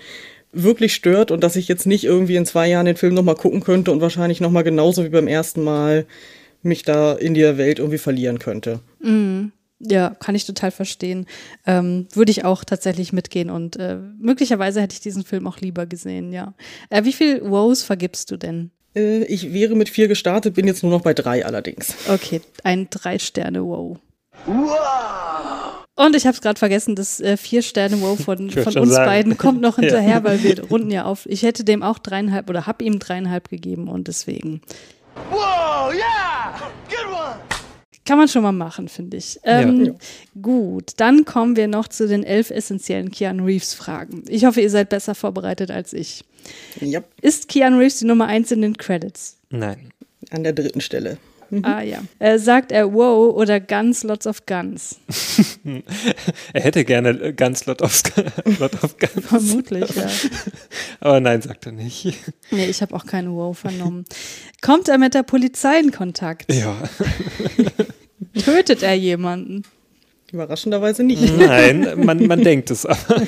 wirklich stört und dass ich jetzt nicht irgendwie in zwei Jahren den Film nochmal gucken könnte und wahrscheinlich nochmal genauso wie beim ersten Mal mich da in der Welt irgendwie verlieren könnte. Ja, kann ich total verstehen. Ähm, würde ich auch tatsächlich mitgehen und äh, möglicherweise hätte ich diesen Film auch lieber gesehen, ja. Äh, wie viel Wows vergibst du denn? Äh, ich wäre mit vier gestartet, bin jetzt nur noch bei drei allerdings. Okay, ein Drei-Sterne-Wow. Und ich habe es gerade vergessen, das äh, Vier-Sterne-Wow von, von uns sagen. beiden kommt noch Ja. hinterher, weil wir runden ja auf. Ich hätte dem auch dreieinhalb oder habe ihm dreieinhalb gegeben und deswegen. Kann man schon mal machen, finde ich. Ähm, Ja. Gut, dann kommen wir noch zu den elf essentiellen Keanu Reeves-Fragen. Ich hoffe, ihr seid besser vorbereitet als ich. Ja, Ist Keanu Reeves die Nummer eins in den Credits? Nein. an der dritten Stelle. Ah ja. Äh, sagt er wow oder Guns, lots of Guns? Er hätte gerne äh, ganz Lot of, Lot of Guns. Vermutlich, ja. Aber nein, sagt er nicht. Nee, ich habe auch keine wow vernommen. Kommt er mit der Polizei in Kontakt? Ja. Tötet er jemanden? Überraschenderweise nicht. Nein, man, man denkt es aber.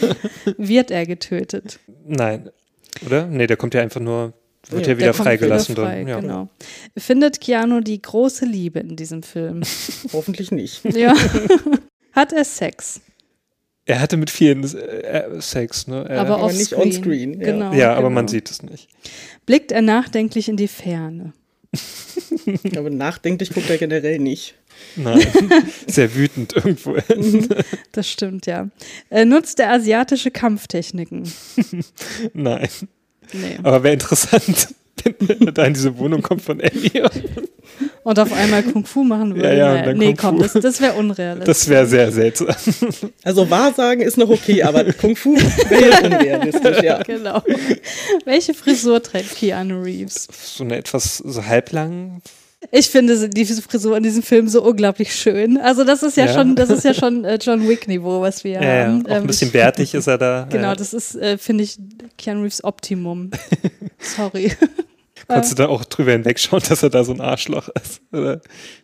Wird er getötet? Nein. Oder? Nee, der kommt ja einfach nur, wird Ja, wieder freigelassen. wieder frei, dann. Ja. Genau. Findet Keanu die große Liebe in diesem Film? Hoffentlich nicht. Ja. Hat er Sex? Er hatte mit vielen äh, Sex, ne? Er, aber aber nicht onscreen, ja. Genau, ja, aber genau. man sieht es nicht. Blickt er nachdenklich in die Ferne? Aber nachdenklich guckt er generell nicht. Nein. Sehr wütend irgendwo. Das stimmt, ja. Äh, nutzt er asiatische Kampftechniken? Nein. Nee. Aber wäre interessant, wenn er da in diese Wohnung kommt von Ellie. Und auf einmal Kung Fu machen würde? Ja, ja, und Naja, dann nee, Kung komm, Fu. das, das wäre unrealistisch. Das wäre sehr seltsam. Also Wahrsagen ist noch okay, aber Kung Fu wäre ja schon realistisch, ja. Genau. Welche Frisur trägt Keanu Reeves? So eine etwas so halblang. Ich finde diese Frisur in diesem Film so unglaublich schön. Also das ist ja, Ja. schon, das ist ja schon äh, John Wick Niveau, was wir Ja, ja, haben. auch ein Ähm, bisschen bärtig ist er da. Genau, ja. das ist, äh, finde ich, Keanu Reeves Optimum. Sorry. Konntest du da auch drüber hinwegschauen, dass er da so ein Arschloch ist? Oder?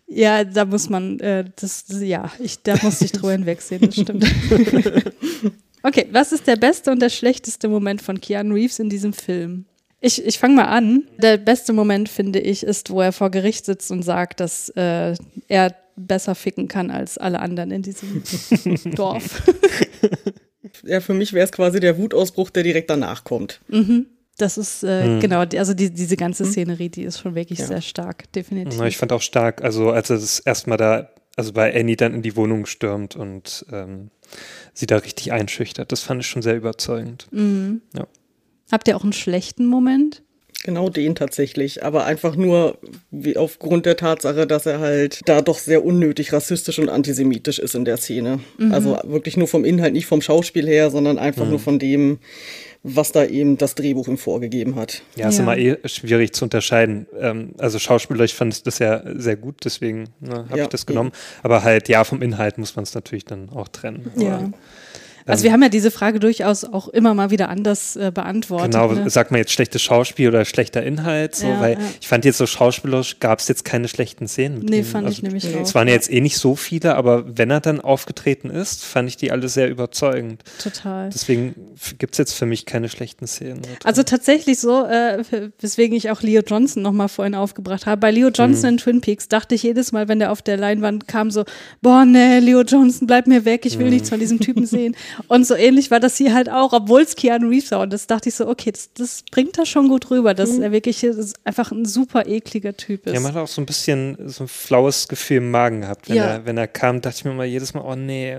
Ja, da muss man, äh, das, ja, ich, da muss ich drüber hinwegsehen, das stimmt. okay, was ist der beste und der schlechteste Moment von Keanu Reeves in diesem Film? Ich, ich fange mal an. Der beste Moment, finde ich, ist, wo er vor Gericht sitzt und sagt, dass äh, er besser ficken kann als alle anderen in diesem Dorf. Ja, für mich wäre es quasi der Wutausbruch, der direkt danach kommt. Mhm. Das ist, äh, Hm. genau, also die, diese ganze Szenerie, die ist schon wirklich Ja. sehr stark, definitiv. Ich fand auch stark, also als er das erstmal da, also bei Annie dann in die Wohnung stürmt und ähm, sie da richtig einschüchtert, das fand ich schon sehr überzeugend. Mhm. Ja. Habt ihr auch einen schlechten Moment? Genau den tatsächlich, aber einfach nur wie aufgrund der Tatsache, dass er halt da doch sehr unnötig rassistisch und antisemitisch ist in der Szene. Also wirklich nur vom Inhalt, nicht vom Schauspiel her, sondern einfach nur von dem, was da eben das Drehbuch ihm vorgegeben hat. Ja, ist Ja. immer eh schwierig zu unterscheiden. Ähm, also schauspielerisch fand ich das ja sehr gut, deswegen ne, habe Ja, ich das genommen. Aber halt, ja, vom Inhalt muss man es natürlich dann auch trennen. Ja. Aber, Also wir haben ja diese Frage durchaus auch immer mal wieder anders äh, beantwortet. Genau, ne? sagt man jetzt schlechtes Schauspiel oder schlechter Inhalt, so, Ja, weil ja. ich fand jetzt so schauspielerisch gab es jetzt keine schlechten Szenen. Mit Nee, ihm. fand ich nämlich auch. Es waren ja jetzt eh nicht so viele, aber wenn er dann aufgetreten ist, fand ich die alle sehr überzeugend. Total. Deswegen gibt es jetzt für mich keine schlechten Szenen. Also tatsächlich so, äh, weswegen ich auch Leo Johnson nochmal vorhin aufgebracht habe. Bei Leo Johnson Mhm. in Twin Peaks dachte ich jedes Mal, wenn der auf der Leinwand kam, so, boah, nee, Leo Johnson, bleib mir weg, ich will Mhm. nichts von diesem Typen sehen. Und so ähnlich war das hier halt auch, obwohl es Keanu Reeves war. Und das dachte ich so, okay, das, das bringt das schon gut rüber, dass er wirklich einfach ein super ekliger Typ ist. Mhm. Ja, man hat auch so ein bisschen so ein flaues Gefühl im Magen gehabt. Wenn, Ja. er, wenn er kam, dachte ich mir mal jedes Mal, oh nee,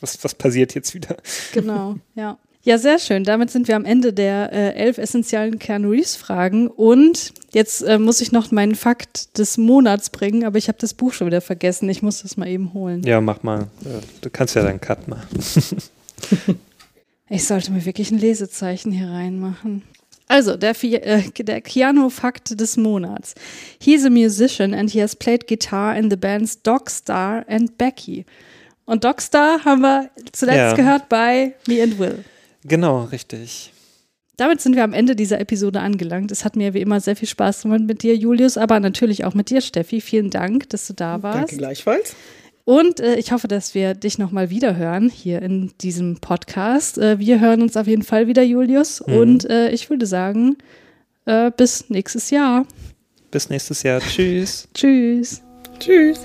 was, was passiert jetzt wieder? Genau, ja. Ja, sehr schön. Damit sind wir am Ende der äh, elf essentiellen Keanu Reeves-Fragen. Und jetzt äh, muss ich noch meinen Fakt des Monats bringen, aber ich habe das Buch schon wieder vergessen. Ich muss das mal eben holen. Ja, mach mal. Ja, Du kannst ja deinen Cut machen. Ich sollte mir wirklich ein Lesezeichen hier reinmachen. Also, der, Fi- äh, der Keanu-Fakt des Monats. He's a musician and he has played guitar in the bands Dogstar and Becky. Und Dogstar haben wir zuletzt Ja. gehört bei Me and Will. Genau, richtig. Damit sind wir am Ende dieser Episode angelangt. Es hat mir wie immer sehr viel Spaß gemacht mit dir, Julius, aber natürlich auch mit dir, Steffi. Vielen Dank, dass du da warst. Danke gleichfalls. Und äh, ich hoffe, dass wir dich nochmal wieder hören hier in diesem Podcast. Äh, wir hören uns auf jeden Fall wieder, Julius. Und äh, ich würde sagen, äh, bis nächstes Jahr. Bis nächstes Jahr. Tschüss. Tschüss. Tschüss.